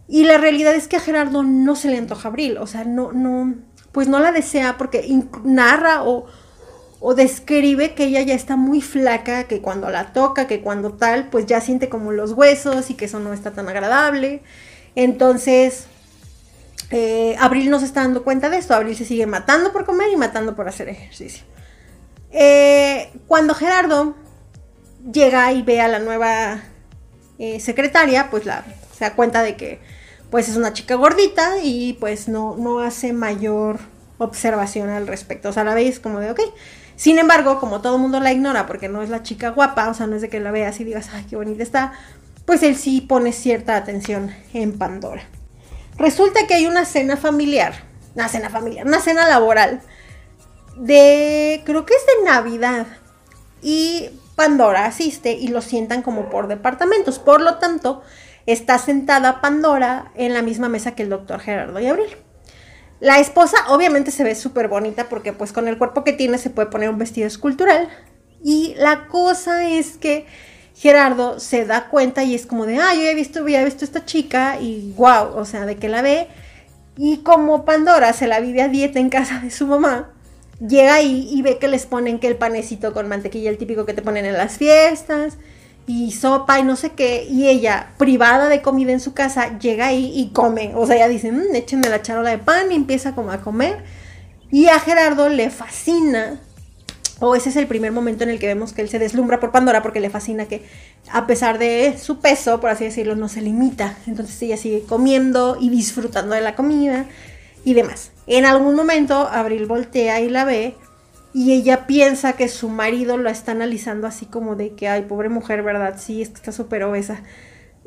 Y la realidad es que a Gerardo no se le antoja Abril, o sea, no, no, pues no la desea porque narra o, o describe que ella ya está muy flaca, que cuando la toca, que cuando tal, pues ya siente como los huesos y que eso no está tan agradable. Entonces, eh, Abril no se está dando cuenta de esto. Abril se sigue matando por comer y matando por hacer ejercicio. Eh, cuando Gerardo llega y ve a la nueva eh, secretaria, pues la, se da cuenta de que pues es una chica gordita y pues no, no hace mayor observación al respecto. O sea, la veis como de, ok, sin embargo, como todo el mundo la ignora porque no es la chica guapa, o sea, no es de que la veas y digas, ay, qué bonita está, pues él sí pone cierta atención en Pandora. Resulta que hay una cena familiar, una cena familiar, una cena laboral de, creo que es de Navidad. Y Pandora asiste y lo sientan como por departamentos. Por lo tanto, está sentada Pandora en la misma mesa que el doctor Gerardo y Abril. La esposa obviamente se ve súper bonita porque pues con el cuerpo que tiene se puede poner un vestido escultural. Y la cosa es que Gerardo se da cuenta y es como de, ah, yo ya he visto, ya he visto esta chica y wow, o sea, de que la ve. Y como Pandora se la vive a dieta en casa de su mamá, llega ahí y ve que les ponen que el panecito con mantequilla, el típico que te ponen en las fiestas, y sopa y no sé qué, y ella, privada de comida en su casa, llega ahí y come. O sea, ella dice, mmm, échenme la charola de pan y empieza como a comer. Y a Gerardo le fascina, o ese es el primer momento en el que vemos que él se deslumbra por Pandora porque le fascina que a pesar de su peso, por así decirlo, no se limita. Entonces ella sigue comiendo y disfrutando de la comida y demás. En algún momento Abril voltea y la ve y ella piensa que su marido lo está analizando así como de que, ay, pobre mujer, ¿verdad? Sí, es que está súper obesa.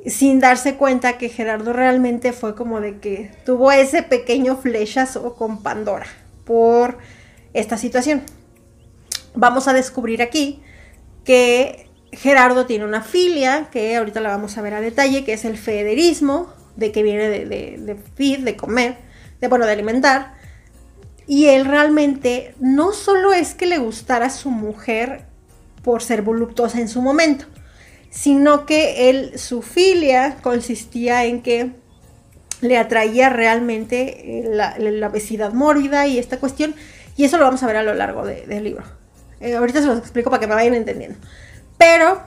Sin darse cuenta que Gerardo realmente fue como de que tuvo ese pequeño flechazo con Pandora por esta situación. Vamos a descubrir aquí que Gerardo tiene una filia, que ahorita la vamos a ver a detalle, que es el federismo, de que viene de, de, de feed, de comer, de, bueno, de alimentar y él realmente no solo es que le gustara su mujer por ser voluptuosa en su momento, sino que él, su filia consistía en que le atraía realmente eh, la, obesidad mórbida y esta cuestión, y eso lo vamos a ver a lo largo del libro. Eh, ahorita se los explico para que me vayan entendiendo. Pero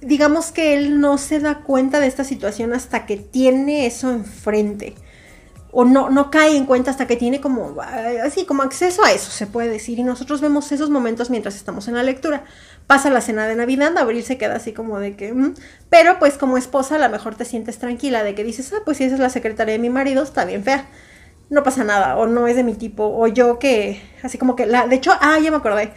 digamos que él no se da cuenta de esta situación hasta que tiene eso enfrente o no, no cae en cuenta hasta que tiene como, así, como acceso a eso, se puede decir. Y nosotros vemos esos momentos mientras estamos en la lectura. Pasa la cena de Navidad, Abril se queda así como de que, mm". pero pues como esposa a lo mejor te sientes tranquila de que dices, ah, pues si esa es la secretaria de mi marido, está bien fea. No pasa nada, o no es de mi tipo, o yo que, así como que, la, de hecho, ah, ya me acordé.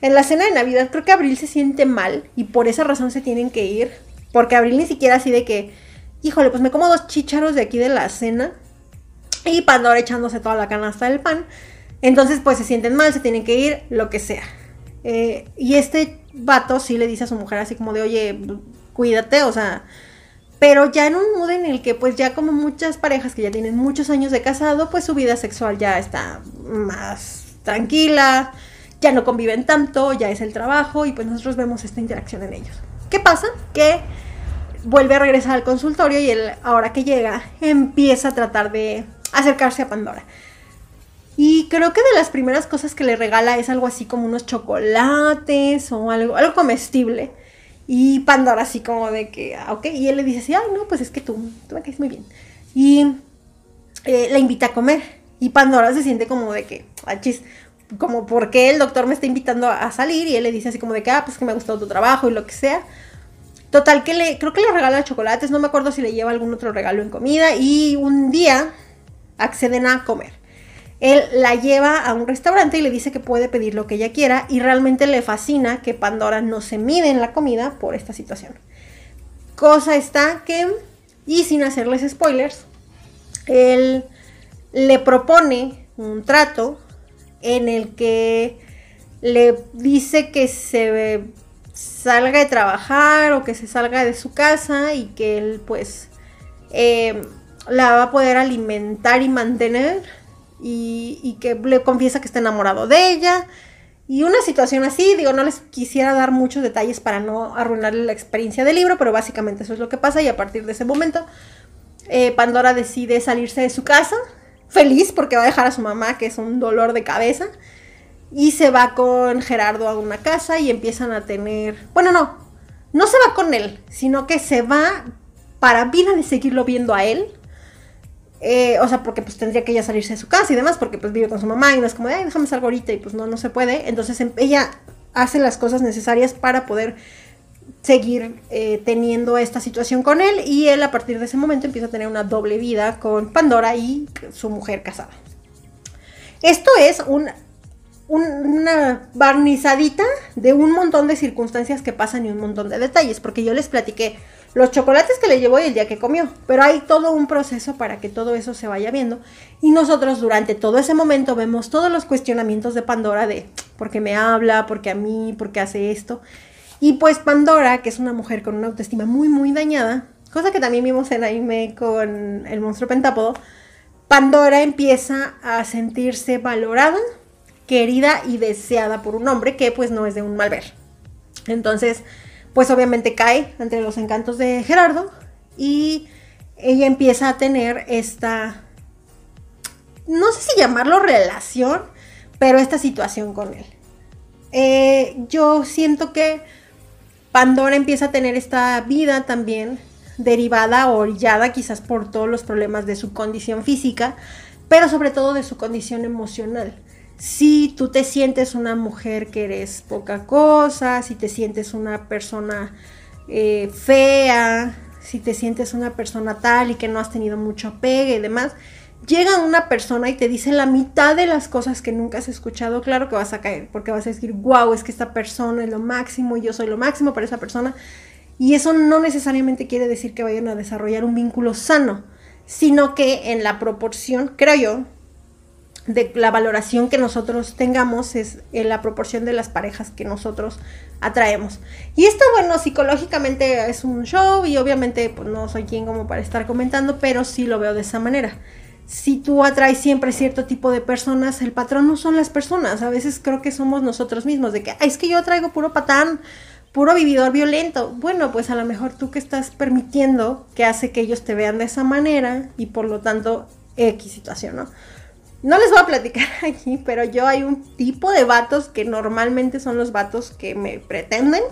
En la cena de Navidad creo que Abril se siente mal y por esa razón se tienen que ir, porque Abril ni siquiera así de que, híjole, pues me como dos chícharos de aquí de la cena y Pandora echándose toda la canasta del pan. Entonces, pues se sienten mal, se tienen que ir, lo que sea. Eh, y este vato sí le dice a su mujer así como de, oye, cuídate, o sea, pero ya en un modo en el que pues ya como muchas parejas que ya tienen muchos años de casado, pues su vida sexual ya está más tranquila, ya no conviven tanto, ya es el trabajo y pues nosotros vemos esta interacción en ellos. ¿Qué pasa? Que vuelve a regresar al consultorio y él, ahora que llega, empieza a tratar de acercarse a Pandora. Y creo que de las primeras cosas que le regala es algo así como unos chocolates o algo, algo comestible. Y Pandora así como de que, ah, ok, y él le dice así, ay, no, pues es que tú, tú me caes muy bien. Y eh, la invita a comer. Y Pandora se siente como de que, chis, como porque el doctor me está invitando a, salir y él le dice así como de que, ah, pues que me ha gustado tu trabajo y lo que sea. Total, que le, creo que le regala chocolates, no me acuerdo si le lleva algún otro regalo en comida y un día acceden a comer. Él la lleva a un restaurante y le dice que puede pedir lo que ella quiera y realmente le fascina que Pandora no se mide en la comida por esta situación. Cosa está que, y sin hacerles spoilers, él le propone un trato en el que le dice que se salga de trabajar o que se salga de su casa y que él pues eh, la va a poder alimentar y mantener y, que le confiesa que está enamorado de ella. Y una situación así, digo, no les quisiera dar muchos detalles para no arruinarle la experiencia del libro, pero básicamente eso es lo que pasa y a partir de ese momento eh, Pandora decide salirse de su casa, feliz porque va a dejar a su mamá, que es un dolor de cabeza, y se va con Gerardo a una casa y empiezan a tener, bueno, no, no se va con él, sino que se va para vida de seguirlo viendo a él, eh, o sea, porque pues tendría que ella salirse de su casa y demás, porque pues vive con su mamá y no es como, ay, déjame salgo ahorita y pues no, no se puede. Entonces em, ella hace las cosas necesarias para poder seguir eh, teniendo esta situación con él y él a partir de ese momento empieza a tener una doble vida con Pandora y su mujer casada. Esto es un, una barnizadita de un montón de circunstancias que pasan y un montón de detalles, porque yo les platiqué los chocolates que le llevó y el día que comió. Pero hay todo un proceso para que todo eso se vaya viendo. Y nosotros durante todo ese momento vemos todos los cuestionamientos de Pandora de por qué me habla, por qué a mí, por qué hace esto. Y pues Pandora, que es una mujer con una autoestima muy, muy dañada, cosa que también vimos en Aime con el monstruo pentápodo, Pandora empieza a sentirse valorada, querida y deseada por un hombre que pues no es de un mal ver. Entonces, pues obviamente cae entre los encantos de Gerardo y ella empieza a tener esta, no sé si llamarlo relación, pero esta situación con él. Eh, yo siento que Pandora empieza a tener esta vida también derivada o orillada quizás por todos los problemas de su condición física, pero sobre todo de su condición emocional si tú te sientes una mujer que eres poca cosa, si te sientes una persona eh, fea, si te sientes una persona tal y que no has tenido mucho apego y demás, llega una persona y te dice la mitad de las cosas que nunca has escuchado, claro que vas a caer, porque vas a decir, wow, es que esta persona es lo máximo y yo soy lo máximo para esa persona. Y eso no necesariamente quiere decir que vayan a desarrollar un vínculo sano, sino que en la proporción, creo yo, de la valoración que nosotros tengamos es en la proporción de las parejas que nosotros atraemos. Y esto, bueno, psicológicamente es un show y obviamente pues, no soy quien como para estar comentando, pero sí lo veo de esa manera. Si tú atraes siempre cierto tipo de personas, el patrón no son las personas. A veces creo que somos nosotros mismos, de que es que yo traigo puro patán, puro vividor violento. Bueno, pues a lo mejor tú que estás permitiendo que hace que ellos te vean de esa manera y por lo tanto X situación, ¿no? No les voy a platicar aquí, pero yo hay un tipo de vatos que normalmente son los vatos que me pretenden.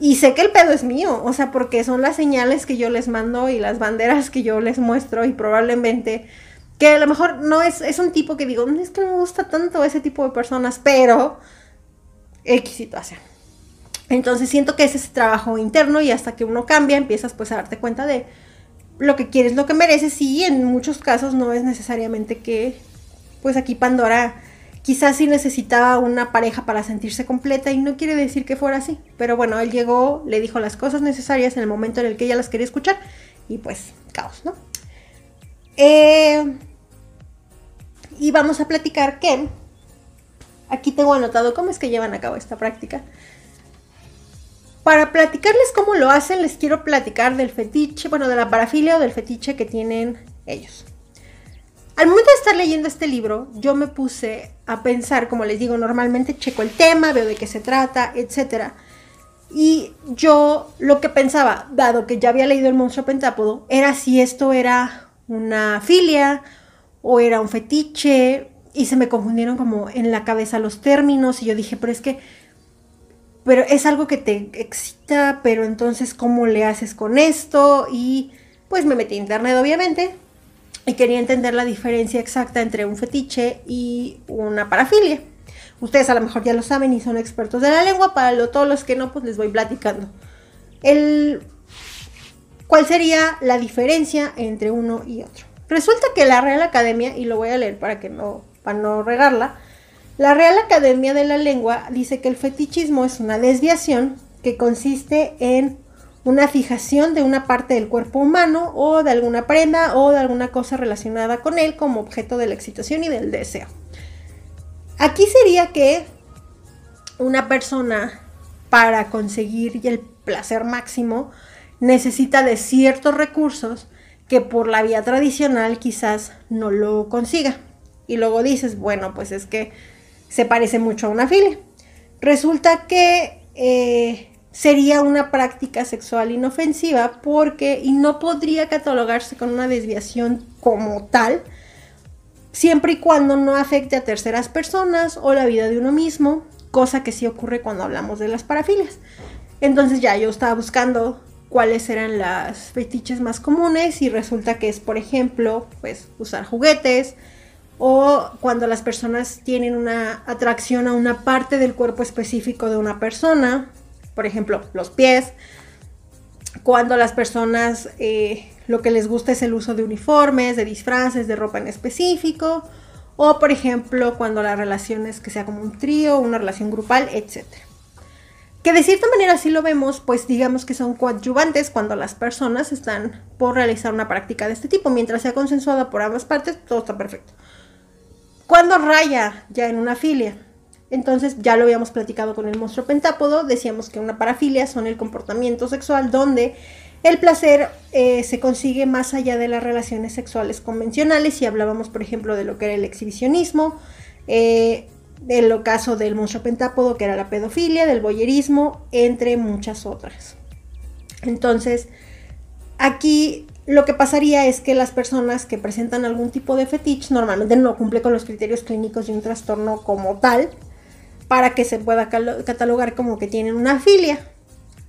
Y sé que el pedo es mío, o sea, porque son las señales que yo les mando y las banderas que yo les muestro y probablemente que a lo mejor no es, es un tipo que digo, es que no me gusta tanto ese tipo de personas, pero X situación. Entonces siento que ese es trabajo interno y hasta que uno cambia empiezas pues a darte cuenta de, lo que quieres, lo que mereces, y en muchos casos no es necesariamente que, pues aquí Pandora quizás sí necesitaba una pareja para sentirse completa y no quiere decir que fuera así, pero bueno, él llegó, le dijo las cosas necesarias en el momento en el que ella las quería escuchar y pues caos, ¿no? Eh, y vamos a platicar que aquí tengo anotado cómo es que llevan a cabo esta práctica. Para platicarles cómo lo hacen, les quiero platicar del fetiche, bueno, de la parafilia o del fetiche que tienen ellos. Al momento de estar leyendo este libro, yo me puse a pensar, como les digo, normalmente checo el tema, veo de qué se trata, etc. Y yo lo que pensaba, dado que ya había leído El monstruo pentápodo, era si esto era una filia o era un fetiche, y se me confundieron como en la cabeza los términos, y yo dije, pero es que pero es algo que te excita, pero entonces, ¿cómo le haces con esto? Y pues me metí a internet, obviamente, y quería entender la diferencia exacta entre un fetiche y una parafilia. Ustedes a lo mejor ya lo saben y son expertos de la lengua, para todos los que no, pues les voy platicando. El, ¿Cuál sería la diferencia entre uno y otro? Resulta que la Real Academia, y lo voy a leer para que no, para no regarla, la Real Academia de la Lengua dice que el fetichismo es una desviación que consiste en una fijación de una parte del cuerpo humano o de alguna prenda o de alguna cosa relacionada con él como objeto de la excitación y del deseo. Aquí sería que una persona para conseguir el placer máximo necesita de ciertos recursos que por la vía tradicional quizás no lo consiga. Y luego dices, bueno, pues es que se parece mucho a una filia. Resulta que eh, sería una práctica sexual inofensiva porque y no podría catalogarse con una desviación como tal, siempre y cuando no afecte a terceras personas o la vida de uno mismo, cosa que sí ocurre cuando hablamos de las parafilias. Entonces ya yo estaba buscando cuáles eran las fetiches más comunes y resulta que es, por ejemplo, pues usar juguetes, o cuando las personas tienen una atracción a una parte del cuerpo específico de una persona, por ejemplo, los pies, cuando las personas eh, lo que les gusta es el uso de uniformes, de disfraces, de ropa en específico, o por ejemplo, cuando la relación es que sea como un trío, una relación grupal, etc. Que de cierta manera sí lo vemos, pues digamos que son coadyuvantes cuando las personas están por realizar una práctica de este tipo, mientras sea consensuada por ambas partes, todo está perfecto. Cuando raya ya en una filia, entonces ya lo habíamos platicado con el monstruo pentápodo, decíamos que una parafilia son el comportamiento sexual donde el placer eh, se consigue más allá de las relaciones sexuales convencionales y hablábamos por ejemplo de lo que era el exhibicionismo, eh, del caso del monstruo pentápodo que era la pedofilia, del boyerismo, entre muchas otras. Entonces, aquí lo que pasaría es que las personas que presentan algún tipo de fetiche normalmente no cumple con los criterios clínicos de un trastorno como tal para que se pueda catalogar como que tienen una filia,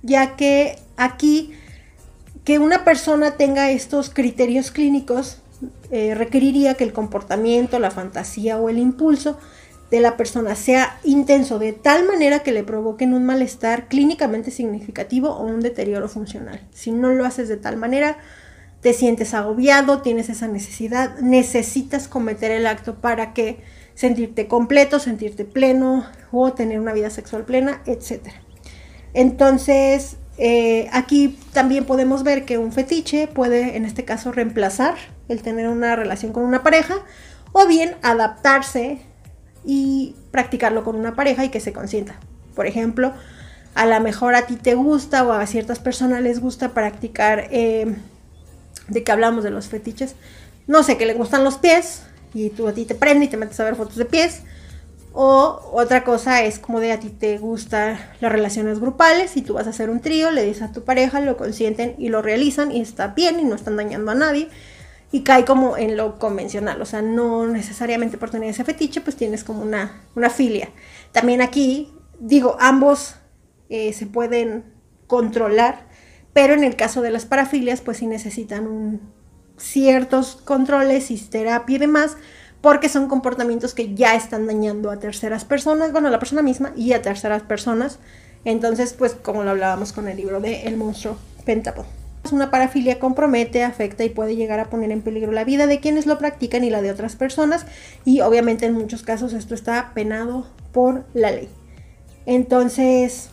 ya que aquí que una persona tenga estos criterios clínicos eh, requeriría que el comportamiento, la fantasía o el impulso de la persona sea intenso de tal manera que le provoquen un malestar clínicamente significativo o un deterioro funcional. Si no lo haces de tal manera, te sientes agobiado, tienes esa necesidad, necesitas cometer el acto para que sentirte completo, sentirte pleno o tener una vida sexual plena, etc. Entonces, eh, aquí también podemos ver que un fetiche puede, en este caso, reemplazar el tener una relación con una pareja o bien adaptarse y practicarlo con una pareja y que se consienta. Por ejemplo, a lo mejor a ti te gusta o a ciertas personas les gusta practicar eh, de que hablamos de los fetiches, no sé, que le gustan los pies y tú a ti te prende y te metes a ver fotos de pies. O otra cosa es como de a ti te gustan las relaciones grupales y tú vas a hacer un trío, le dices a tu pareja, lo consienten y lo realizan y está bien y no están dañando a nadie. Y cae como en lo convencional, o sea, no necesariamente por tener ese fetiche, pues tienes como una, una filia. También aquí, digo, ambos eh, se pueden controlar pero en el caso de las parafilias, pues sí necesitan ciertos controles y terapia y demás, porque son comportamientos que ya están dañando a terceras personas, bueno, a la persona misma y a terceras personas. Entonces, pues como lo hablábamos con el libro de El monstruo pentápodo. Una parafilia compromete, afecta y puede llegar a poner en peligro la vida de quienes lo practican y la de otras personas. Y obviamente en muchos casos esto está penado por la ley. Entonces,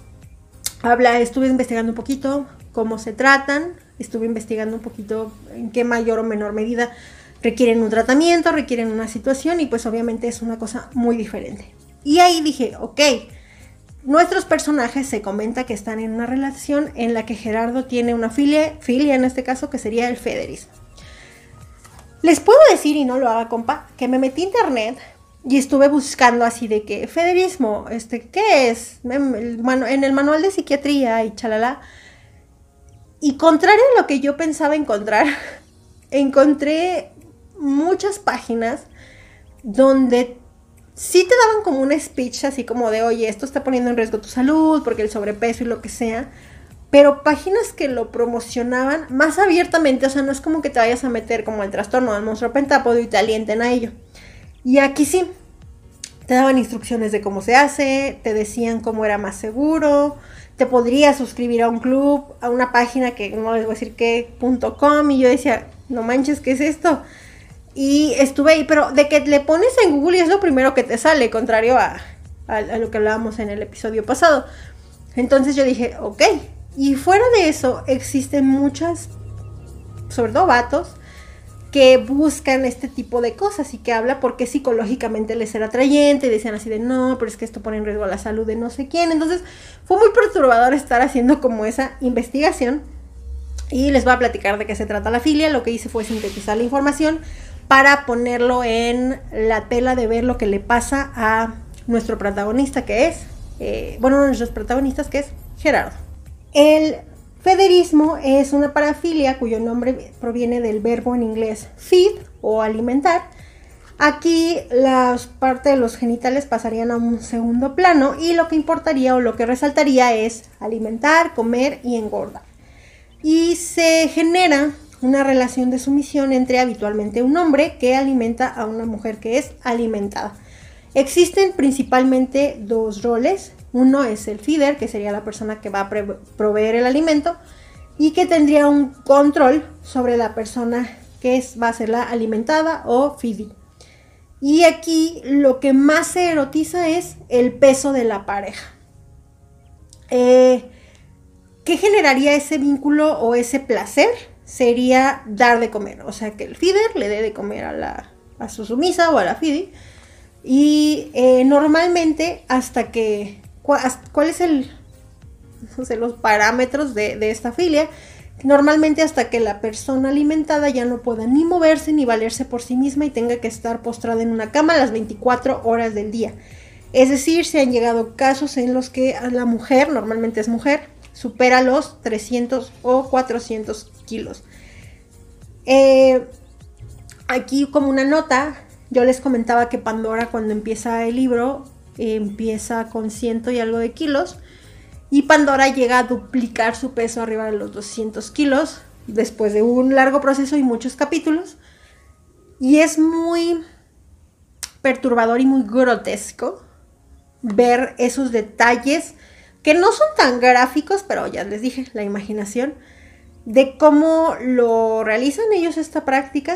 habla, estuve investigando un poquito, cómo se tratan. Estuve investigando un poquito en qué mayor o menor medida requieren un tratamiento, requieren una situación y pues obviamente es una cosa muy diferente. Y ahí dije, ok, nuestros personajes se comenta que están en una relación en la que Gerardo tiene una filia, filia en este caso que sería el federismo. Les puedo decir, y no lo haga compa, que me metí a internet y estuve buscando así de que federismo, este, ¿qué es? En el manual de psiquiatría y chalala y contrario a lo que yo pensaba encontrar, encontré muchas páginas donde sí te daban como un speech así como de, oye, esto está poniendo en riesgo tu salud, porque el sobrepeso y lo que sea. Pero páginas que lo promocionaban más abiertamente, o sea, no es como que te vayas a meter como el trastorno del monstruo pentápodo y te alienten a ello. Y aquí sí, te daban instrucciones de cómo se hace, te decían cómo era más seguro, te podrías suscribir a un club, a una página que no les voy a decir qué, .com, y yo decía, no manches, ¿qué es esto? Y estuve ahí, pero de que le pones en Google y es lo primero que te sale, contrario a, lo que hablábamos en el episodio pasado. Entonces yo dije, ok. Y fuera de eso, existen muchas, sobre todo vatos, que buscan este tipo de cosas y que habla porque psicológicamente les era atrayente y decían así de no, pero es que esto pone en riesgo la salud de no sé quién. Entonces fue muy perturbador estar haciendo como esa investigación y les voy a platicar de qué se trata la filia. Lo que hice fue sintetizar la información para ponerlo en la tela de ver lo que le pasa a nuestro protagonista que es, eh, bueno, uno de nuestros protagonistas que es Gerardo. El federismo es una parafilia cuyo nombre proviene del verbo en inglés feed o alimentar. Aquí las partes de los genitales pasarían a un segundo plano y lo que importaría o lo que resaltaría es alimentar, comer y engordar. Y se genera una relación de sumisión entre habitualmente un hombre que alimenta a una mujer que es alimentada. Existen principalmente dos roles. Uno es el feeder, que sería la persona que va a proveer el alimento y que tendría un control sobre la persona que es, va a ser la alimentada o feeding. Y aquí lo que más se erotiza es el peso de la pareja. Eh, ¿Qué generaría ese vínculo o ese placer? sería dar de comer. O sea, que el feeder le dé de comer a, la, a su sumisa o a la fidi. Y eh, normalmente hasta que... ¿Cuál es el... No sé, los parámetros de, de esta filia? Normalmente hasta que la persona alimentada ya no pueda ni moverse ni valerse por sí misma y tenga que estar postrada en una cama las 24 horas del día. Es decir, se han llegado casos en los que la mujer, normalmente es mujer, supera los 300 o 400 kilos. Eh, aquí como una nota, yo les comentaba que Pandora cuando empieza el libro empieza con ciento y algo de kilos y Pandora llega a duplicar su peso arriba de los 200 kilos después de un largo proceso y muchos capítulos. Y es muy perturbador y muy grotesco ver esos detalles que no son tan gráficos, pero ya les dije, la imaginación, de cómo lo realizan ellos esta práctica.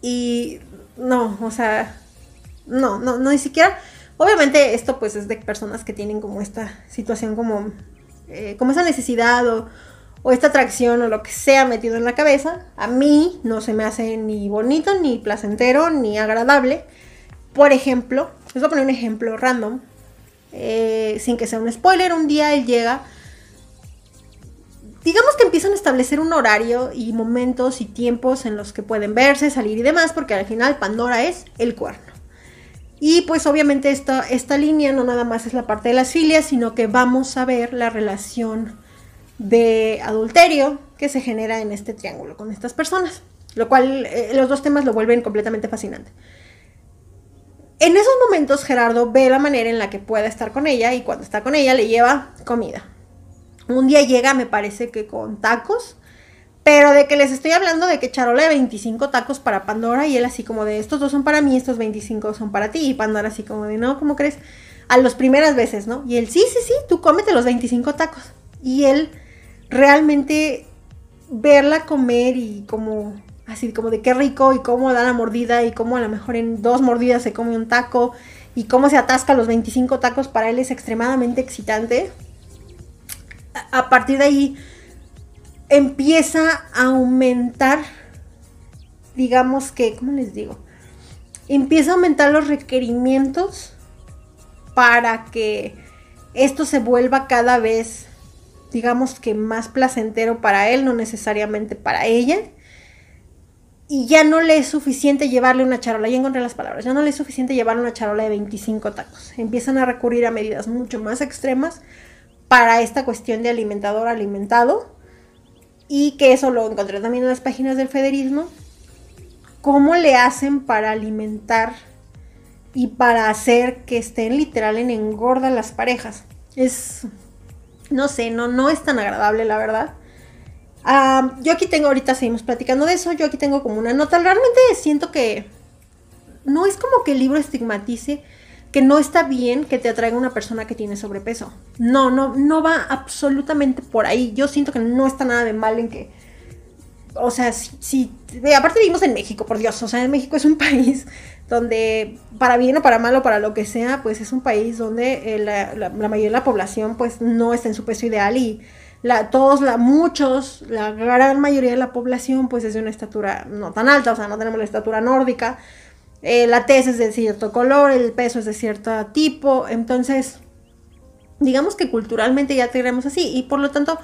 Y no, o sea, no, no, no, ni siquiera. Obviamente esto pues es de personas que tienen como esta situación como, eh, como esa necesidad o, esta atracción o lo que sea metido en la cabeza. A mí no se me hace ni bonito, ni placentero, ni agradable. Por ejemplo, les voy a poner un ejemplo random. Eh, sin que sea un spoiler, un día él llega. Digamos que empiezan a establecer un horario y momentos y tiempos en los que pueden verse, salir y demás, porque al final Pandora es el cuerno. Y pues obviamente esta, esta línea no nada más es la parte de las filias, sino que vamos a ver la relación de adulterio que se genera en este triángulo con estas personas. Lo cual eh, los dos temas lo vuelven completamente fascinante. En esos momentos Gerardo ve la manera en la que puede estar con ella y cuando está con ella le lleva comida. Un día llega, me parece que con tacos, pero de que les estoy hablando de que Charola de 25 tacos para Pandora y él así como de estos dos son para mí, estos 25 son para ti y Pandora así como de no, ¿cómo crees? A las primeras veces, ¿no? Y él sí, sí, sí, tú cómete los 25 tacos. Y él realmente verla comer y como así como de qué rico y cómo da la mordida y cómo a lo mejor en dos mordidas se come un taco y cómo se atasca los 25 tacos para él es extremadamente excitante. A partir de ahí empieza a aumentar, digamos que, ¿cómo les digo? Empieza a aumentar los requerimientos para que esto se vuelva cada vez, digamos que más placentero para él, no necesariamente para ella y ya no le es suficiente llevarle una charola, ya encontré las palabras, ya no le es suficiente llevarle una charola de 25 tacos. Empiezan a recurrir a medidas mucho más extremas para esta cuestión de alimentador alimentado y que eso lo encontré también en las páginas del federismo. ¿Cómo le hacen para alimentar y para hacer que estén literal en engorda las parejas. Es, no sé, no, no es tan agradable la verdad. Yo aquí tengo, ahorita seguimos platicando de eso, yo aquí tengo como una nota, realmente siento que no es como que el libro estigmatice que no está bien que te atraiga una persona que tiene sobrepeso. No, no, no va absolutamente por ahí. Yo siento que no está nada de mal en que, o sea, si, aparte vivimos en México, por Dios, o sea, en México es un país donde, para bien o para mal o para lo que sea, pues es un país donde eh, la, mayoría de la población pues no está en su peso ideal y todos, muchos, la gran mayoría de la población pues es de una estatura no tan alta, o sea, no tenemos la estatura nórdica, eh, la tez es de cierto color, el peso es de cierto tipo, entonces digamos que culturalmente ya tenemos así y por lo tanto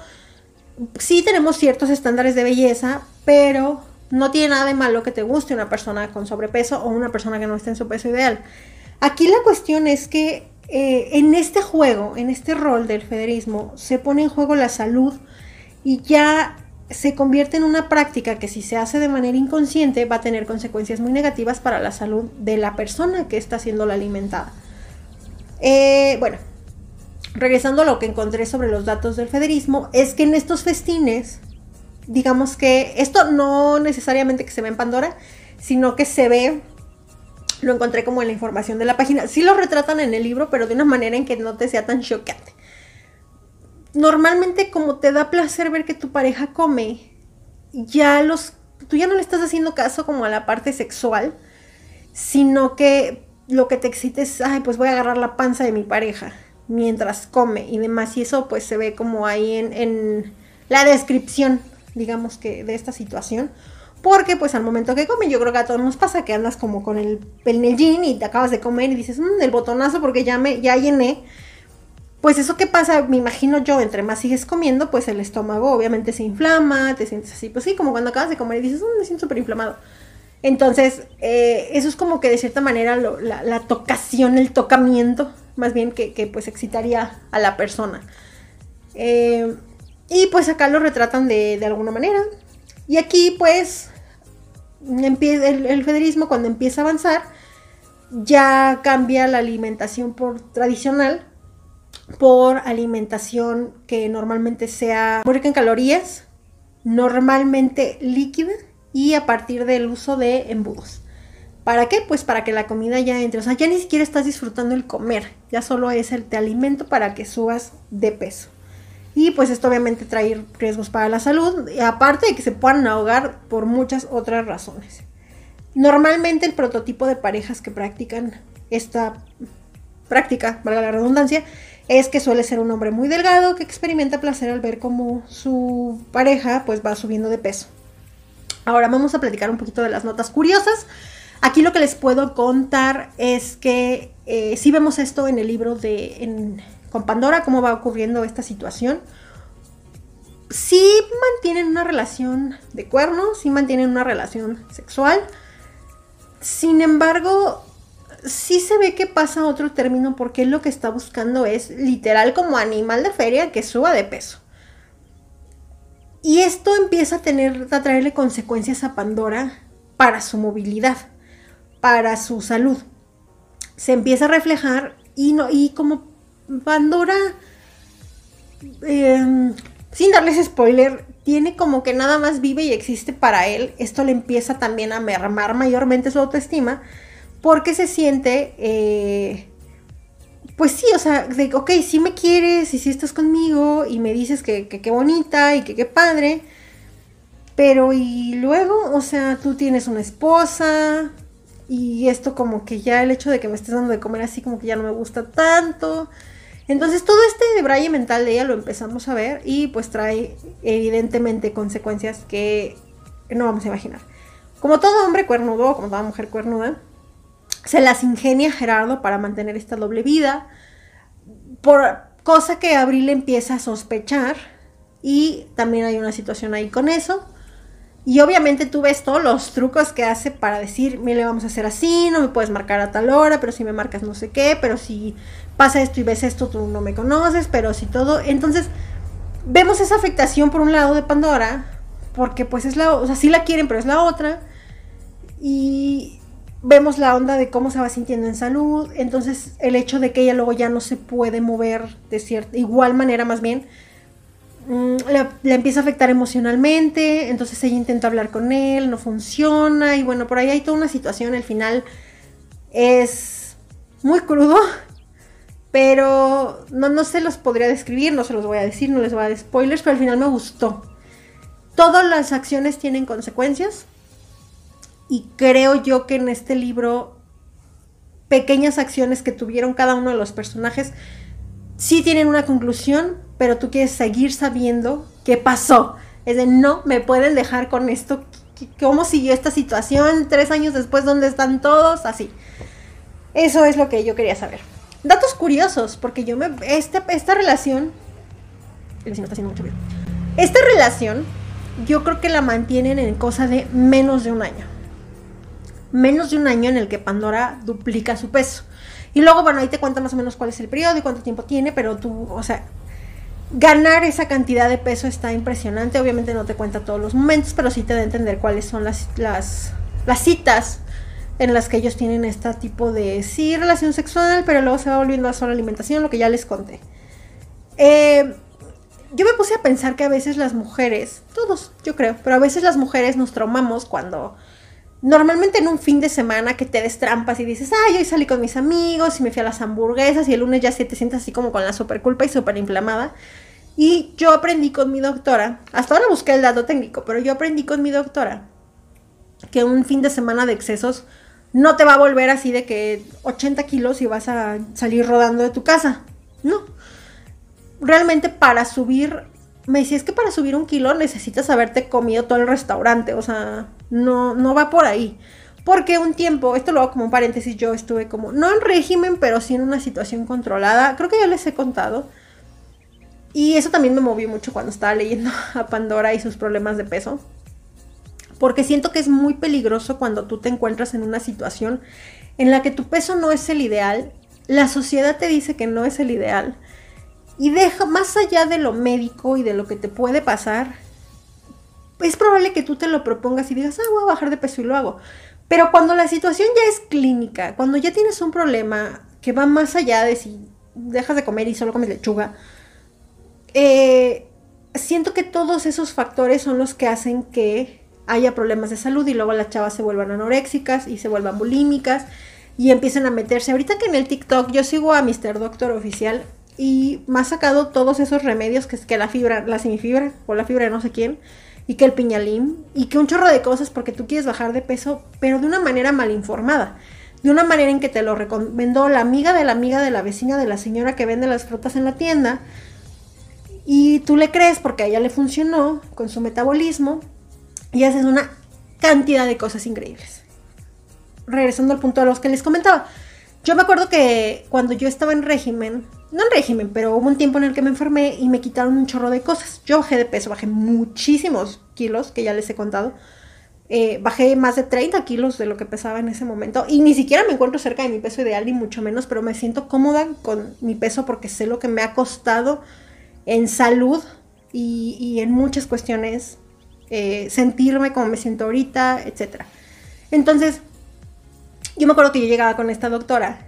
sí tenemos ciertos estándares de belleza, pero no tiene nada de malo que te guste una persona con sobrepeso o una persona que no esté en su peso ideal. Aquí la cuestión es que eh, en este juego, en este rol del federismo, se pone en juego la salud y ya se convierte en una práctica que si se hace de manera inconsciente va a tener consecuencias muy negativas para la salud de la persona que está siendo la alimentada. Eh, bueno, regresando a lo que encontré sobre los datos del federismo, es que en estos festines, digamos que esto no necesariamente que se ve en Pandora, sino que se ve, lo encontré como en la información de la página, sí lo retratan en el libro, pero de una manera en que no te sea tan chocante normalmente como te da placer ver que tu pareja come, ya los, tú ya no le estás haciendo caso como a la parte sexual, sino que lo que te excita es, ay, pues voy a agarrar la panza de mi pareja mientras come y demás. Y eso pues se ve como ahí en, la descripción, digamos que, de esta situación. Porque pues al momento que come, yo creo que a todos nos pasa que andas como con el, el y te acabas de comer y dices, mmm, el botonazo porque ya me, ya llené pues eso que pasa, me imagino yo, entre más sigues comiendo, pues el estómago obviamente se inflama, te sientes así, pues sí, como cuando acabas de comer y dices, mm, me siento súper inflamado. Entonces, eh, eso es como que de cierta manera la, tocación, el tocamiento, más bien que, pues excitaría a la persona. Eh, y pues acá lo retratan de, alguna manera. Y aquí pues el, el federismo cuando empieza a avanzar, ya cambia la alimentación por tradicional por alimentación que normalmente sea muy rica en calorías, normalmente líquida y a partir del uso de embudos. ¿Para qué? Pues para que la comida ya entre. O sea, ya ni siquiera estás disfrutando el comer. Ya solo es el te alimento para que subas de peso. Y pues esto obviamente trae riesgos para la salud. Aparte de que se puedan ahogar por muchas otras razones. Normalmente el prototipo de parejas que practican esta práctica, valga la redundancia, es que suele ser un hombre muy delgado que experimenta placer al ver cómo su pareja pues va subiendo de peso. Ahora vamos a platicar un poquito de las notas curiosas. Aquí lo que les puedo contar es que eh, si vemos esto en el libro de con Pandora, cómo va ocurriendo esta situación. Sí mantienen una relación de cuernos, sí mantienen una relación sexual. Sin embargo, sí se ve que pasa otro término porque lo que está buscando es literal como animal de feria que suba de peso. Y esto empieza a tener, a traerle consecuencias a Pandora para su movilidad, para su salud. Se empieza a reflejar y, no, y como Pandora, em, sin darles spoiler, tiene como que nada más vive y existe para él, esto le empieza también a mermar mayormente su autoestima porque se siente, eh, pues sí, o sea, ok, sí me quieres y sí estás conmigo y me dices que qué bonita y que qué padre, pero y luego, o sea, tú tienes una esposa y esto como que ya el hecho de que me estés dando de comer así como que ya no me gusta tanto. Entonces todo este braille mental de ella lo empezamos a ver y pues trae evidentemente consecuencias que no vamos a imaginar. Como todo hombre cuernudo, como toda mujer cuernuda, se las ingenia Gerardo para mantener esta doble vida, por cosa que Abril empieza a sospechar y también hay una situación ahí con eso. Y obviamente tú ves todos los trucos que hace para decir, mire, vamos a hacer así, no me puedes marcar a tal hora, pero si me marcas no sé qué, pero si pasa esto y ves esto, tú no me conoces, pero si todo. Entonces, vemos esa afectación por un lado de Pandora, porque pues es la, o sea, sí la quieren, pero es la otra. Y vemos la onda de cómo se va sintiendo en salud, entonces el hecho de que ella luego ya no se puede mover de cierta, igual manera más bien, mm, le, empieza a afectar emocionalmente, entonces ella intenta hablar con él, no funciona, y bueno, por ahí hay toda una situación, el final es muy crudo, pero no, no se los podría describir, no se los voy a decir, no les voy a dar spoilers, pero al final me gustó. Todas las acciones tienen consecuencias, y creo yo que en este libro, pequeñas acciones que tuvieron cada uno de los personajes, sí tienen una conclusión, pero tú quieres seguir sabiendo qué pasó. Es de, no, me pueden dejar con esto. ¿Cómo siguió esta situación? Tres años después, ¿dónde están todos? Así. Eso es lo que yo quería saber. Datos curiosos, porque yo me... Este, esta relación... El vecino está haciendo mucho ruido. Esta relación, yo creo que la mantienen en cosa de menos de un año menos de un año en el que Pandora duplica su peso. Y luego, bueno, ahí te cuenta más o menos cuál es el periodo y cuánto tiempo tiene, pero tú, o sea, ganar esa cantidad de peso está impresionante. Obviamente no te cuenta todos los momentos, pero sí te da a entender cuáles son las, las, las citas en las que ellos tienen este tipo de, sí, relación sexual, pero luego se va volviendo a solo alimentación, lo que ya les conté. Eh, yo me puse a pensar que a veces las mujeres, todos, yo creo, pero a veces las mujeres nos traumamos cuando Normalmente en un fin de semana que te destrampas y dices, ay, hoy salí con mis amigos y me fui a las hamburguesas y el lunes ya te sientes así como con la super culpa y súper inflamada. Y yo aprendí con mi doctora, hasta ahora busqué el dato técnico, pero yo aprendí con mi doctora que un fin de semana de excesos no te va a volver así de que 80 kilos y vas a salir rodando de tu casa. No. Realmente para subir me decía, es que para subir un kilo necesitas haberte comido todo el restaurante, o sea, no, no va por ahí. Porque un tiempo, esto lo hago como un paréntesis, yo estuve como, no en régimen, pero sí en una situación controlada, creo que ya les he contado. Y eso también me movió mucho cuando estaba leyendo a Pandora y sus problemas de peso. Porque siento que es muy peligroso cuando tú te encuentras en una situación en la que tu peso no es el ideal, la sociedad te dice que no es el ideal y deja, más allá de lo médico y de lo que te puede pasar, es probable que tú te lo propongas y digas, ah, voy a bajar de peso y lo hago. Pero cuando la situación ya es clínica, cuando ya tienes un problema que va más allá de si dejas de comer y solo comes lechuga, eh, siento que todos esos factores son los que hacen que haya problemas de salud y luego las chavas se vuelvan anoréxicas y se vuelvan bulímicas y empiezan a meterse. Ahorita que en el TikTok yo sigo a Mr. Doctor Oficial, y ha sacado todos esos remedios que es que la fibra, la semifibra o la fibra de no sé quién y que el piñalín y que un chorro de cosas porque tú quieres bajar de peso, pero de una manera mal informada. De una manera en que te lo recomendó la amiga de la amiga de la vecina de la señora que vende las frutas en la tienda. Y tú le crees porque a ella le funcionó con su metabolismo y haces una cantidad de cosas increíbles. Regresando al punto de los que les comentaba. Yo me acuerdo que cuando yo estaba en régimen, no en régimen, pero hubo un tiempo en el que me enfermé y me quitaron un chorro de cosas. Yo bajé de peso, bajé muchísimos kilos, que ya les he contado. Eh, bajé más de 30 kilos de lo que pesaba en ese momento y ni siquiera me encuentro cerca de mi peso ideal, ni mucho menos, pero me siento cómoda con mi peso porque sé lo que me ha costado en salud y, en muchas cuestiones eh, sentirme como me siento ahorita, etc. Entonces, yo me acuerdo que yo llegaba con esta doctora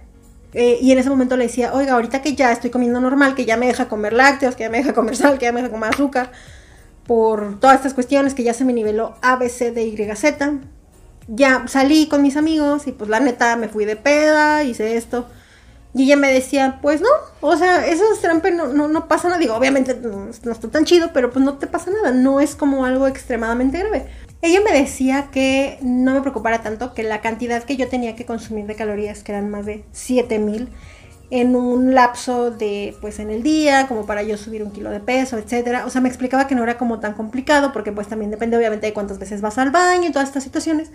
eh, y en ese momento le decía, oiga, ahorita que ya estoy comiendo normal, que ya me deja comer lácteos, que ya me deja comer sal, que ya me deja comer azúcar, por todas estas cuestiones que ya se me niveló A, B, C, D, Y, Z, ya salí con mis amigos y pues la neta me fui de peda, hice esto. Y ella me decía, pues no, o sea, eso es trampa, no, no, no, pasa nada. Digo, obviamente no, no está tan chido, pero pues no te pasa nada, no es como algo extremadamente grave. Ella me decía que no me preocupara tanto, que la cantidad que yo tenía que consumir de calorías, que eran más de 7000, en un lapso de, pues en el día, como para yo subir un kilo de peso, etcétera. O sea, me explicaba que no era como tan complicado, porque pues también depende obviamente de cuántas veces vas al baño y todas estas situaciones.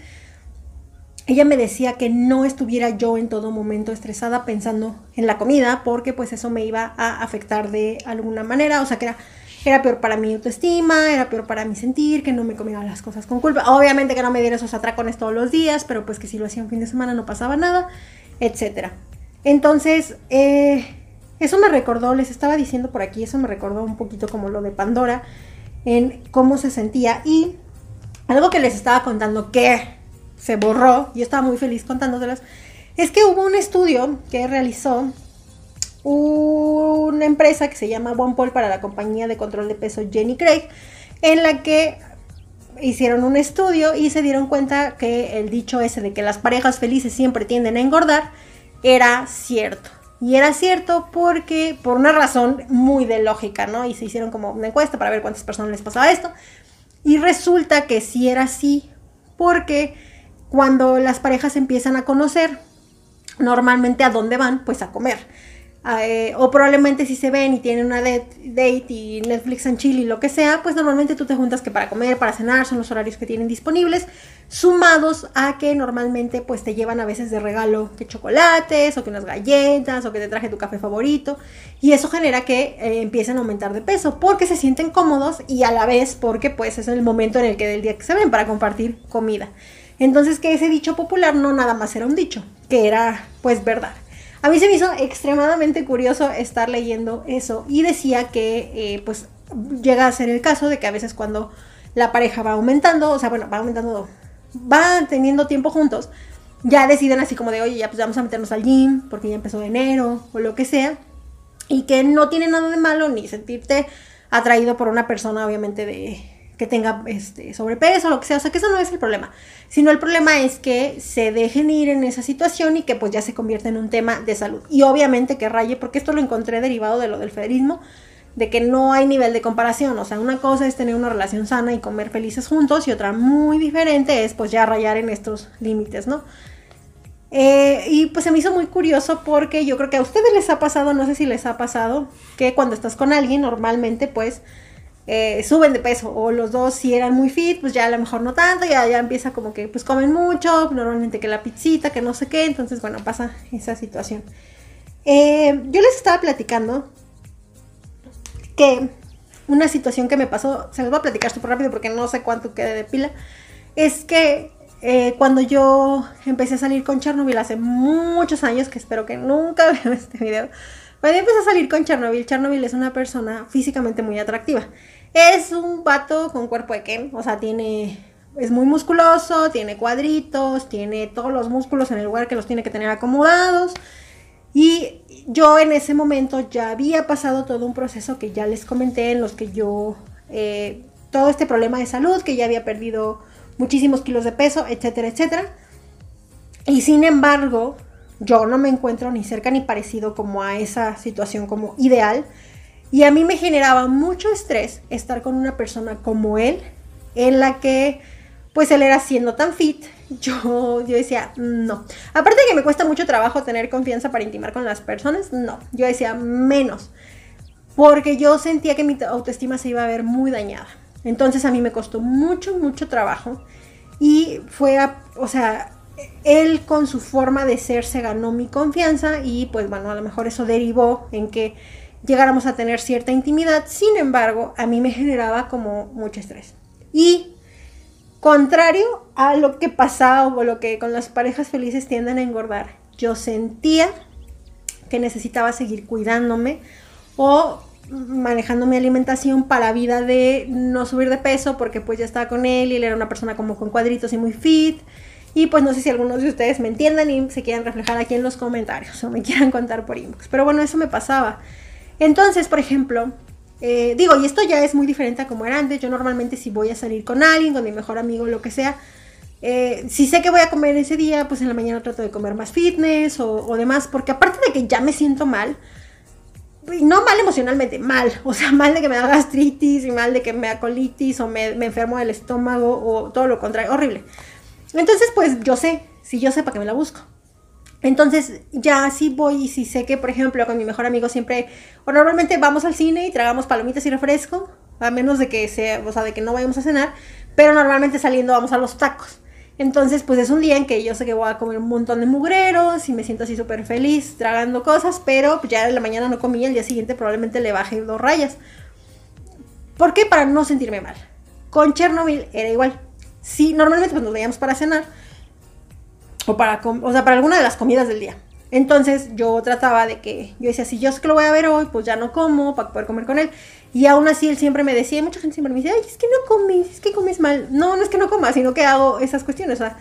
Ella me decía que no estuviera yo en todo momento estresada pensando en la comida, porque pues eso me iba a afectar de alguna manera, o sea, que era era peor para mi autoestima, era peor para mi sentir, que no me comiera las cosas con culpa. Obviamente que no me diera esos atracones todos los días, pero pues que si lo hacía un fin de semana no pasaba nada, etc. Entonces, eh, eso me recordó, les estaba diciendo por aquí, eso me recordó un poquito como lo de Pandora, en cómo se sentía. Y algo que les estaba contando que se borró, y estaba muy feliz contándoselas, es que hubo un estudio que realizó una empresa que se llama OnePoll para la compañía de control de peso Jenny Craig, en la que hicieron un estudio y se dieron cuenta que el dicho ese de que las parejas felices siempre tienden a engordar era cierto. Y era cierto porque, por una razón muy de lógica, ¿no? Y se hicieron como una encuesta para ver cuántas personas les pasaba esto. Y resulta que sí era así, porque cuando las parejas empiezan a conocer, normalmente a dónde van, pues a comer. Eh, o probablemente si se ven y tienen una date, y Netflix and chill y lo que sea, pues normalmente tú te juntas que para comer, para cenar, son los horarios que tienen disponibles, sumados a que normalmente pues te llevan a veces de regalo que chocolates o que unas galletas o que te traje tu café favorito y eso genera que eh, empiecen a aumentar de peso porque se sienten cómodos y a la vez porque pues es el momento en el que del día que se ven para compartir comida. Entonces que ese dicho popular no nada más era un dicho, que era pues verdad. A mí se me hizo extremadamente curioso estar leyendo eso y decía que eh, pues llega a ser el caso de que a veces cuando la pareja va aumentando, o sea, bueno, va aumentando, va teniendo tiempo juntos, ya deciden así como de, oye, ya pues vamos a meternos al gym porque ya empezó enero o lo que sea, y que no tiene nada de malo ni sentirte atraído por una persona obviamente de, que tenga este, sobrepeso o lo que sea. O sea, que eso no es el problema. Sino el problema es que se dejen ir en esa situación y que pues ya se convierta en un tema de salud. Y obviamente que raye, porque esto lo encontré derivado de lo del federismo, de que no hay nivel de comparación. O sea, una cosa es tener una relación sana y comer felices juntos y otra muy diferente es pues ya rayar en estos límites, ¿no? Eh, y pues se me hizo muy curioso porque yo creo que a ustedes les ha pasado, no sé si les ha pasado, que cuando estás con alguien normalmente pues eh, suben de peso o los dos si eran muy fit, pues ya a lo mejor no tanto, ya, ya empieza como que pues comen mucho, normalmente que la pizzita, que no sé qué, entonces bueno, pasa esa situación. Eh, yo les estaba platicando que una situación que me pasó, se les voy a platicar súper rápido porque no sé cuánto quede de pila, es que eh, cuando yo empecé a salir con Chernobyl hace muchos años, que espero que nunca vean este video, cuando empecé a salir con Chernobyl, Chernobyl es una persona físicamente muy atractiva. Es un vato con cuerpo de Ken, o sea, tiene es muy musculoso, tiene cuadritos, tiene todos los músculos en el lugar que los tiene que tener acomodados. Y yo en ese momento ya había pasado todo un proceso que ya les comenté en los que yo, eh, todo este problema de salud, que ya había perdido muchísimos kilos de peso, etcétera, etcétera. Y sin embargo, yo no me encuentro ni cerca ni parecido como a esa situación como ideal. Y a mí me generaba mucho estrés estar con una persona como él, en la que pues él era siendo tan fit, yo, yo decía, no. Aparte de que me cuesta mucho trabajo tener confianza para intimar con las personas, no. Yo decía, menos. Porque yo sentía que mi autoestima se iba a ver muy dañada. Entonces a mí me costó mucho, mucho trabajo. Y fue, o sea, él con su forma de ser se ganó mi confianza y pues bueno, a lo mejor eso derivó en que llegáramos a tener cierta intimidad, sin embargo, a mí me generaba como mucho estrés. Y contrario a lo que pasaba o lo que con las parejas felices tienden a engordar, yo sentía que necesitaba seguir cuidándome o manejando mi alimentación para vida de no subir de peso porque pues ya estaba con él y él era una persona como con cuadritos y muy fit y pues no sé si algunos de ustedes me entiendan y se quieran reflejar aquí en los comentarios o me quieran contar por inbox pero bueno eso me pasaba entonces, por ejemplo, eh, digo, y esto ya es muy diferente a como era antes. Yo normalmente si voy a salir con alguien, con mi mejor amigo, lo que sea, eh, si sé que voy a comer ese día, pues en la mañana trato de comer más fitness o, demás, porque aparte de que ya me siento mal, no mal emocionalmente, mal, o sea, mal de que me da gastritis y mal de que me da colitis o me, me enfermo del estómago o todo lo contrario, horrible. Entonces, pues yo sé, si yo sé para qué me la busco. Entonces ya sí voy y sí sé que, por ejemplo, con mi mejor amigo siempre, o normalmente vamos al cine y tragamos palomitas y refresco, a menos de que sea, o sea, de que no vayamos a cenar, pero normalmente saliendo vamos a los tacos. Entonces, pues es un día en que yo sé que voy a comer un montón de mugreros y me siento así súper feliz tragando cosas, pero ya en la mañana no comí, el día siguiente probablemente le baje dos rayas. ¿Por qué? Para no sentirme mal. Con Chernobyl era igual. Sí, normalmente pues nos veíamos para cenar, o para, o sea, para alguna de las comidas del día. Entonces yo trataba de que, yo decía, si yo sé que lo voy a ver hoy, pues ya no como para poder comer con él. Y aún así él siempre me decía, mucha gente siempre me dice, ay, es que no comes, es que comes mal. No, no es que no comas, sino que hago esas cuestiones. O sea,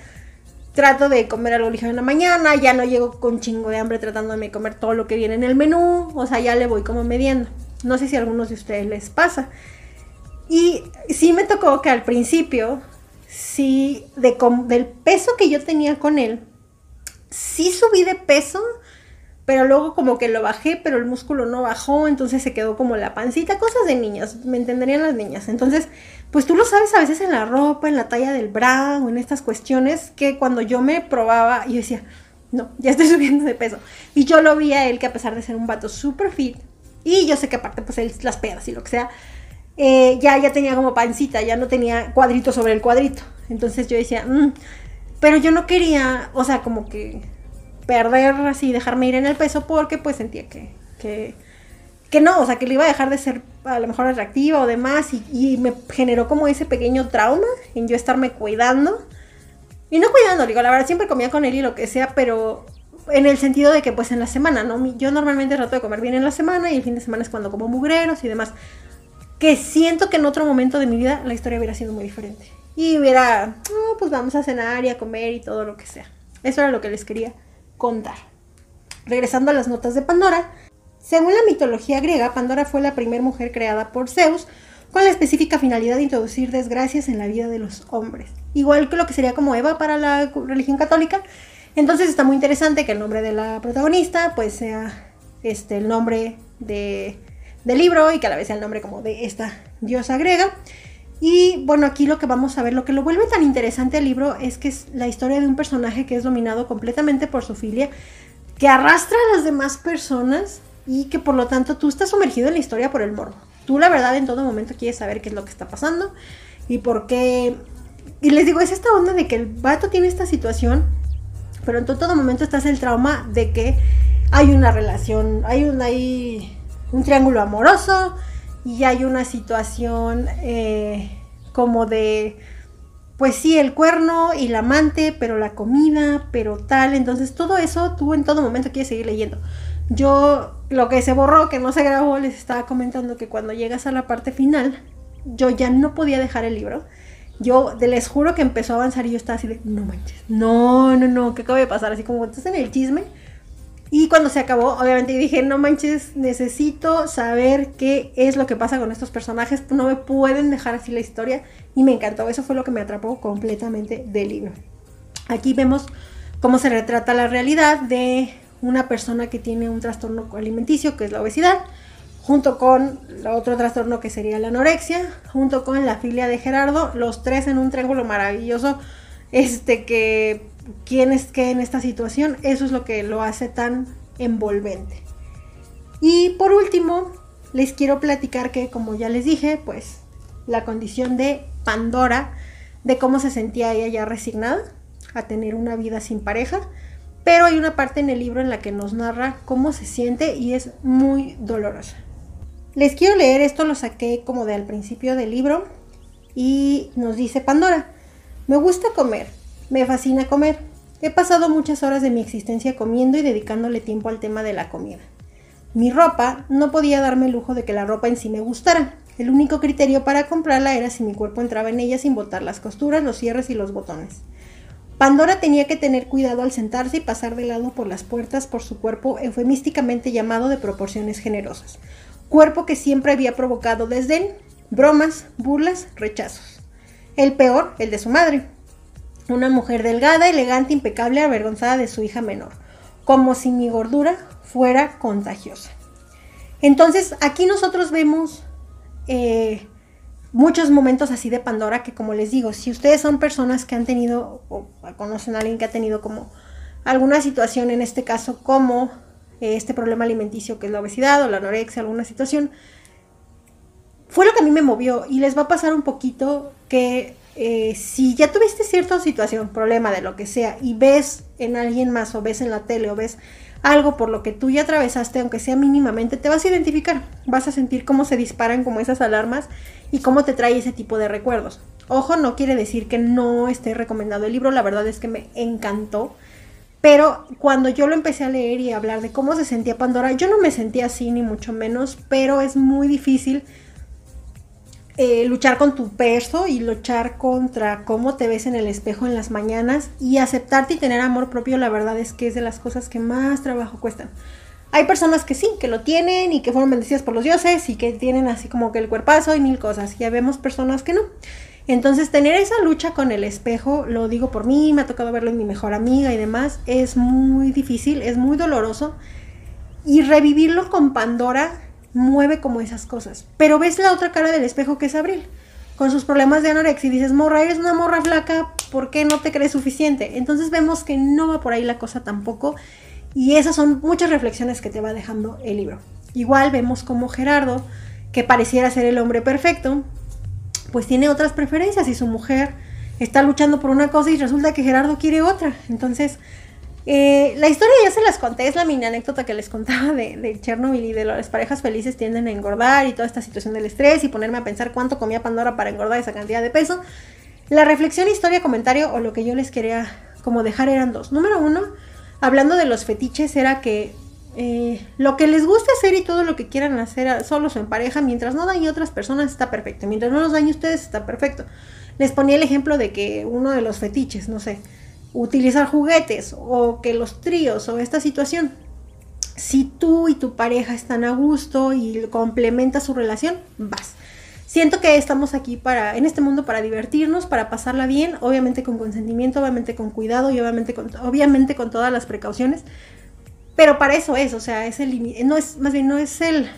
trato de comer algo ligero en la mañana, ya no llego con chingo de hambre tratando de comer todo lo que viene en el menú, o sea, ya le voy como mediendo. No sé si a algunos de ustedes les pasa. Y sí me tocó que al principio, sí, de, del peso que yo tenía con él, sí subí de peso, pero luego como que lo bajé, pero el músculo no bajó, entonces se quedó como la pancita, cosas de niñas, me entenderían las niñas. Entonces, pues tú lo sabes a veces en la ropa, en la talla del bra o en estas cuestiones, que cuando yo me probaba, yo decía, no, ya estoy subiendo de peso. Y yo lo vi a él que a pesar de ser un vato súper fit, y yo sé que aparte pues él, las pedas y lo que sea, eh, ya, ya tenía como pancita, ya no tenía cuadrito sobre el cuadrito. Entonces yo decía, mm", pero yo no quería, o sea, como que perder así, dejarme ir en el peso porque pues sentía que, que, que no, o sea, que le iba a dejar de ser a lo mejor atractiva o demás y, me generó como ese pequeño trauma en yo estarme cuidando. Y no cuidando, digo, la verdad siempre comía con él y lo que sea, pero en el sentido de que pues en la semana, ¿no? Yo normalmente trato de comer bien en la semana y el fin de semana es cuando como mugreros y demás. Que siento que en otro momento de mi vida la historia hubiera sido muy diferente. Y hubiera, oh, pues vamos a cenar y a comer y todo lo que sea. Eso era lo que les quería contar. Regresando a las notas de Pandora, según la mitología griega, Pandora fue la primera mujer creada por Zeus con la específica finalidad de introducir desgracias en la vida de los hombres. Igual que lo que sería como Eva para la religión católica. Entonces está muy interesante que el nombre de la protagonista pues sea este, el nombre de, del libro y que a la vez sea el nombre como de esta diosa griega. Y bueno, aquí lo que vamos a ver, lo que lo vuelve tan interesante el libro es que es la historia de un personaje que es dominado completamente por su filia, que arrastra a las demás personas y que por lo tanto tú estás sumergido en la historia por el morbo. Tú la verdad en todo momento quieres saber qué es lo que está pasando y por qué... Y les digo, es esta onda de que el vato tiene esta situación, pero en todo momento estás el trauma de que hay una relación, hay un, hay un triángulo amoroso, y hay una situación eh, como de, pues sí, el cuerno y la amante, pero la comida, pero tal. Entonces todo eso tú en todo momento quieres seguir leyendo. Yo lo que se borró, que no se grabó, les estaba comentando que cuando llegas a la parte final, yo ya no podía dejar el libro. Yo les juro que empezó a avanzar y yo estaba así de, no manches, no, no, no, ¿qué acaba de pasar? Así como estás en el chisme y cuando se acabó, obviamente dije, no manches, necesito saber qué es lo que pasa con estos personajes. No me pueden dejar así la historia. Y me encantó. Eso fue lo que me atrapó completamente del libro. Aquí vemos cómo se retrata la realidad de una persona que tiene un trastorno alimenticio, que es la obesidad, junto con otro trastorno que sería la anorexia, junto con la filia de Gerardo, los tres en un triángulo maravilloso, este que quién es en esta situación, eso es lo que lo hace tan envolvente. Y por último, les quiero platicar que, como ya les dije, pues la condición de Pandora, de cómo se sentía ella ya resignada a tener una vida sin pareja, pero hay una parte en el libro en la que nos narra cómo se siente y es muy dolorosa. Les quiero leer esto, lo saqué como de al principio del libro y nos dice Pandora, me gusta comer, me fascina comer. He pasado muchas horas de mi existencia comiendo y dedicándole tiempo al tema de la comida. Mi ropa no podía darme el lujo de que la ropa en sí me gustara. El único criterio para comprarla era si mi cuerpo entraba en ella sin botar las costuras, los cierres y los botones. Pandora tenía que tener cuidado al sentarse y pasar de lado por las puertas por su cuerpo eufemísticamente llamado de proporciones generosas. Cuerpo que siempre había provocado desdén, bromas, burlas, rechazos. El peor, el de su madre, una mujer delgada, elegante, impecable, avergonzada de su hija menor, como si mi gordura fuera contagiosa. Entonces, aquí nosotros vemos eh, muchos momentos así de Pandora que, como les digo, si ustedes son personas que han tenido o conocen a alguien que ha tenido como alguna situación, en este caso como eh, este problema alimenticio que es la obesidad o la anorexia, alguna situación, fue lo que a mí me movió y les va a pasar un poquito que eh, si ya tuviste cierta situación, problema de lo que sea, y ves en alguien más o ves en la tele o ves algo por lo que tú ya atravesaste, aunque sea mínimamente, te vas a identificar, vas a sentir cómo se disparan como esas alarmas y cómo te trae ese tipo de recuerdos. Ojo, no quiere decir que no esté recomendado el libro, la verdad es que me encantó. Pero cuando yo lo empecé a leer y a hablar de cómo se sentía Pandora, yo no me sentía así ni mucho menos, pero es muy difícil eh, luchar con tu peso y luchar contra cómo te ves en el espejo en las mañanas y aceptarte y tener amor propio, la verdad es que es de las cosas que más trabajo cuestan. Hay personas que sí, que lo tienen y que fueron bendecidas por los dioses y que tienen así como que el cuerpazo y mil cosas. Ya vemos personas que no. Entonces, tener esa lucha con el espejo, lo digo por mí, me ha tocado verlo en mi mejor amiga y demás, es muy difícil, es muy doloroso. Y revivirlo con Pandora mueve como esas cosas. Pero ves la otra cara del espejo que es Abril, con sus problemas de anorexia y dices, morra, eres una morra flaca, ¿por qué no te crees suficiente? Entonces vemos que no va por ahí la cosa tampoco. Y esas son muchas reflexiones que te va dejando el libro. Igual vemos como Gerardo, que pareciera ser el hombre perfecto, pues tiene otras preferencias y su mujer está luchando por una cosa y resulta que Gerardo quiere otra. Entonces, eh, la historia ya se las conté, es la mini anécdota que les contaba de, Chernobyl y de las parejas felices tienden a engordar y toda esta situación del estrés y ponerme a pensar cuánto comía Pandora para engordar esa cantidad de peso. La reflexión, historia, comentario o lo que yo les quería como dejar eran dos. Número uno, hablando de los fetiches, era que eh, lo que les guste hacer y todo lo que quieran hacer solos o en pareja, mientras no dañe a otras personas, está perfecto. Mientras no los dañe a ustedes, está perfecto. Les ponía el ejemplo de que uno de los fetiches, no sé, utilizar juguetes o que los tríos o esta situación. Si tú y tu pareja están a gusto y complementa su relación, vas. Siento que estamos aquí para, en este mundo para divertirnos, para pasarla bien, obviamente con consentimiento, obviamente con cuidado y obviamente con, obviamente con todas las precauciones. Pero para eso es, o sea, es el no es, más bien no es el,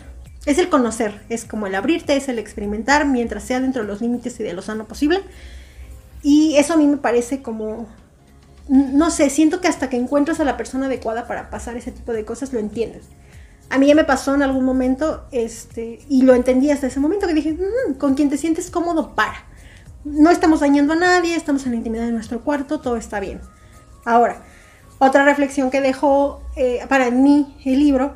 es el conocer, es como el abrirte, es el experimentar mientras sea dentro de los límites y de lo sano posible. Y eso a mí me parece como no sé, siento que hasta que encuentras a la persona adecuada para pasar ese tipo de cosas, lo entiendes. A mí ya me pasó en algún momento, este, y lo entendí hasta ese momento que dije, mm, con quien te sientes cómodo, para. No estamos dañando a nadie, estamos en la intimidad de nuestro cuarto, todo está bien. Ahora, otra reflexión que dejó eh, para mí el libro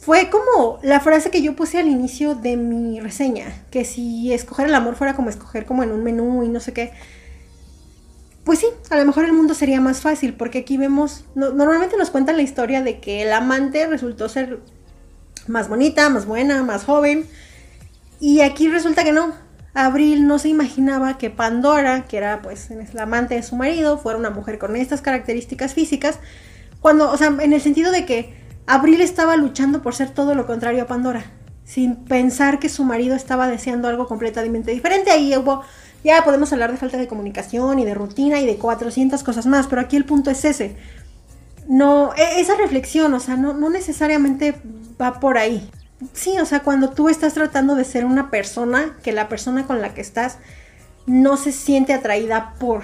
fue como la frase que yo puse al inicio de mi reseña, que si escoger el amor fuera como escoger como en un menú y no sé qué, pues sí, a lo mejor el mundo sería más fácil, porque aquí vemos, normalmente nos cuentan la historia de que el amante resultó ser más bonita, más buena, más joven, y aquí resulta que no. Abril no se imaginaba que Pandora, que era pues el amante de su marido, fuera una mujer con estas características físicas, cuando, o sea, en el sentido de que Abril estaba luchando por ser todo lo contrario a Pandora, sin pensar que su marido estaba deseando algo completamente diferente. Ahí hubo ya podemos hablar de falta de comunicación y de rutina y de 400 cosas más, pero aquí el punto es ese. No, e, esa reflexión, o sea, no, no necesariamente va por ahí. Sí, o sea, cuando tú estás tratando de ser una persona, que la persona con la que estás no se siente atraída por,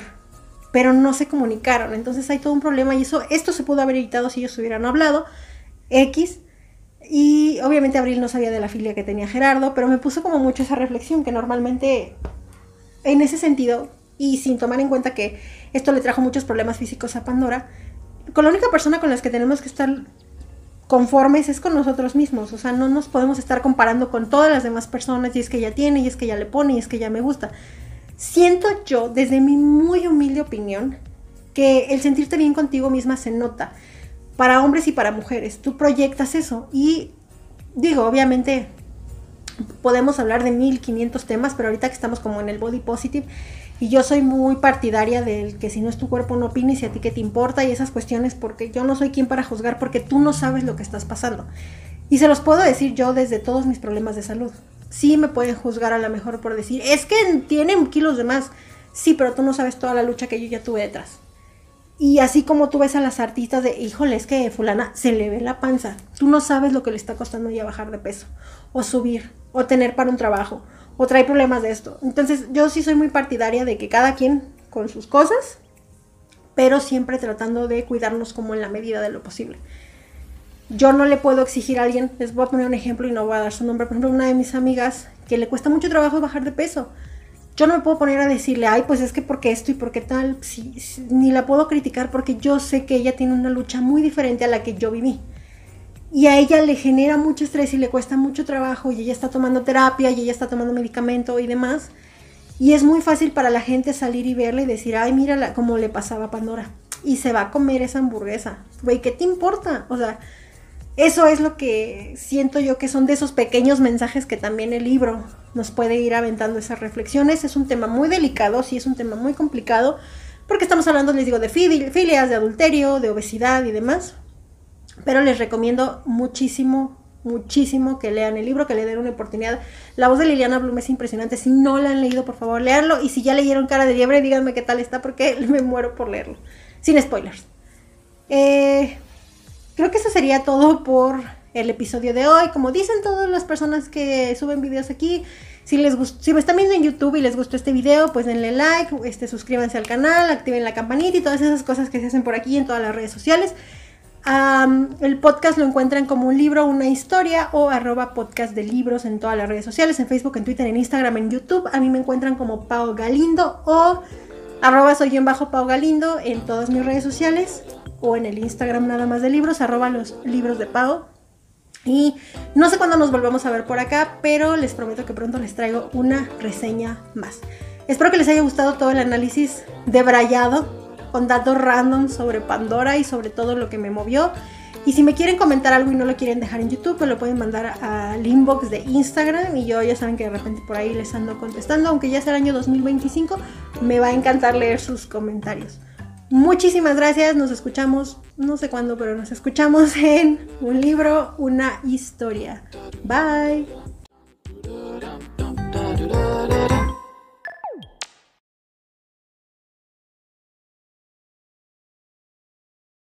pero no se comunicaron. Entonces hay todo un problema y eso, esto se pudo haber evitado si ellos hubieran hablado. X. Y obviamente Abril no sabía de la filia que tenía Gerardo, pero me puso como mucho esa reflexión que normalmente en ese sentido, y sin tomar en cuenta que esto le trajo muchos problemas físicos a Pandora, con la única persona con la que tenemos que estar conformes es con nosotros mismos. O sea, no nos podemos estar comparando con todas las demás personas y es que ella tiene, y es que ella le pone, y es que ella me gusta. Siento yo, desde mi muy humilde opinión, que el sentirte bien contigo misma se nota. Para hombres y para mujeres. Tú proyectas eso. Y digo, obviamente podemos hablar de 1500 temas, pero ahorita que estamos como en el body positive, y yo soy muy partidaria del que si no es tu cuerpo no opines y a ti qué te importa y esas cuestiones, porque yo no soy quien para juzgar, porque tú no sabes lo que estás pasando. Y se los puedo decir yo desde todos mis problemas de salud. Sí me pueden juzgar a lo mejor por decir, es que tienen kilos de más. Sí, pero tú no sabes toda la lucha que yo ya tuve detrás. Y así como tú ves a las artistas de, híjole, es que fulana se le ve la panza. Tú no sabes lo que le está costando ya bajar de peso o subir o tener para un trabajo o trae problemas de esto. Entonces yo sí soy muy partidaria de que cada quien con sus cosas, pero siempre tratando de cuidarnos como en la medida de lo posible. Yo no le puedo exigir a alguien, les voy a poner un ejemplo y no voy a dar su nombre, por ejemplo, una de mis amigas que le cuesta mucho trabajo bajar de peso. Yo no me puedo poner a decirle, ay, pues es que porque esto y porque tal, ni la puedo criticar porque yo sé que ella tiene una lucha muy diferente a la que yo viví y a ella le genera mucho estrés y le cuesta mucho trabajo y ella está tomando terapia y ella está tomando medicamento y demás. Y es muy fácil para la gente salir y verla y decir, ay, mírala, como le pasaba a Pandora. Y se va a comer esa hamburguesa. Güey, ¿qué te importa? O sea, eso es lo que siento yo que son de esos pequeños mensajes que también el libro nos puede ir aventando esas reflexiones. Es un tema muy delicado, sí es un tema muy complicado, porque estamos hablando, les digo, de filias, de adulterio, de obesidad y demás. Pero les recomiendo muchísimo, muchísimo que lean el libro, que le den una oportunidad. La voz de Liliana Blum es impresionante. Si no la han leído, por favor, leanlo. Y si ya leyeron Cara de Liebre, díganme qué tal está, porque me muero por leerlo. Sin spoilers. Eh, creo que eso sería todo por el episodio de hoy. Como dicen todas las personas que suben videos aquí, si les si me están viendo en YouTube y les gustó este video, pues denle like, este, suscríbanse al canal, activen la campanita y todas esas cosas que se hacen por aquí en todas las redes sociales. El podcast lo encuentran como un libro, una historia o arroba podcast de libros en todas las redes sociales, en Facebook, en Twitter, en Instagram, en YouTube. A mí me encuentran como Pau Galindo o arroba soy en bajo Pau Galindo en todas mis redes sociales o en el Instagram nada más de libros, arroba los libros de Pau. Y no sé cuándo nos volvemos a ver por acá, pero les prometo que pronto les traigo una reseña más. Espero que les haya gustado todo el análisis debrayado con datos random sobre Pandora y sobre todo lo que me movió. Y si me quieren comentar algo y no lo quieren dejar en YouTube, pues lo pueden mandar al inbox de Instagram y yo ya saben que de repente por ahí les ando contestando, aunque ya sea el año 2025, me va a encantar leer sus comentarios. Muchísimas gracias, nos escuchamos, no sé cuándo, pero nos escuchamos en un libro, una historia. Bye.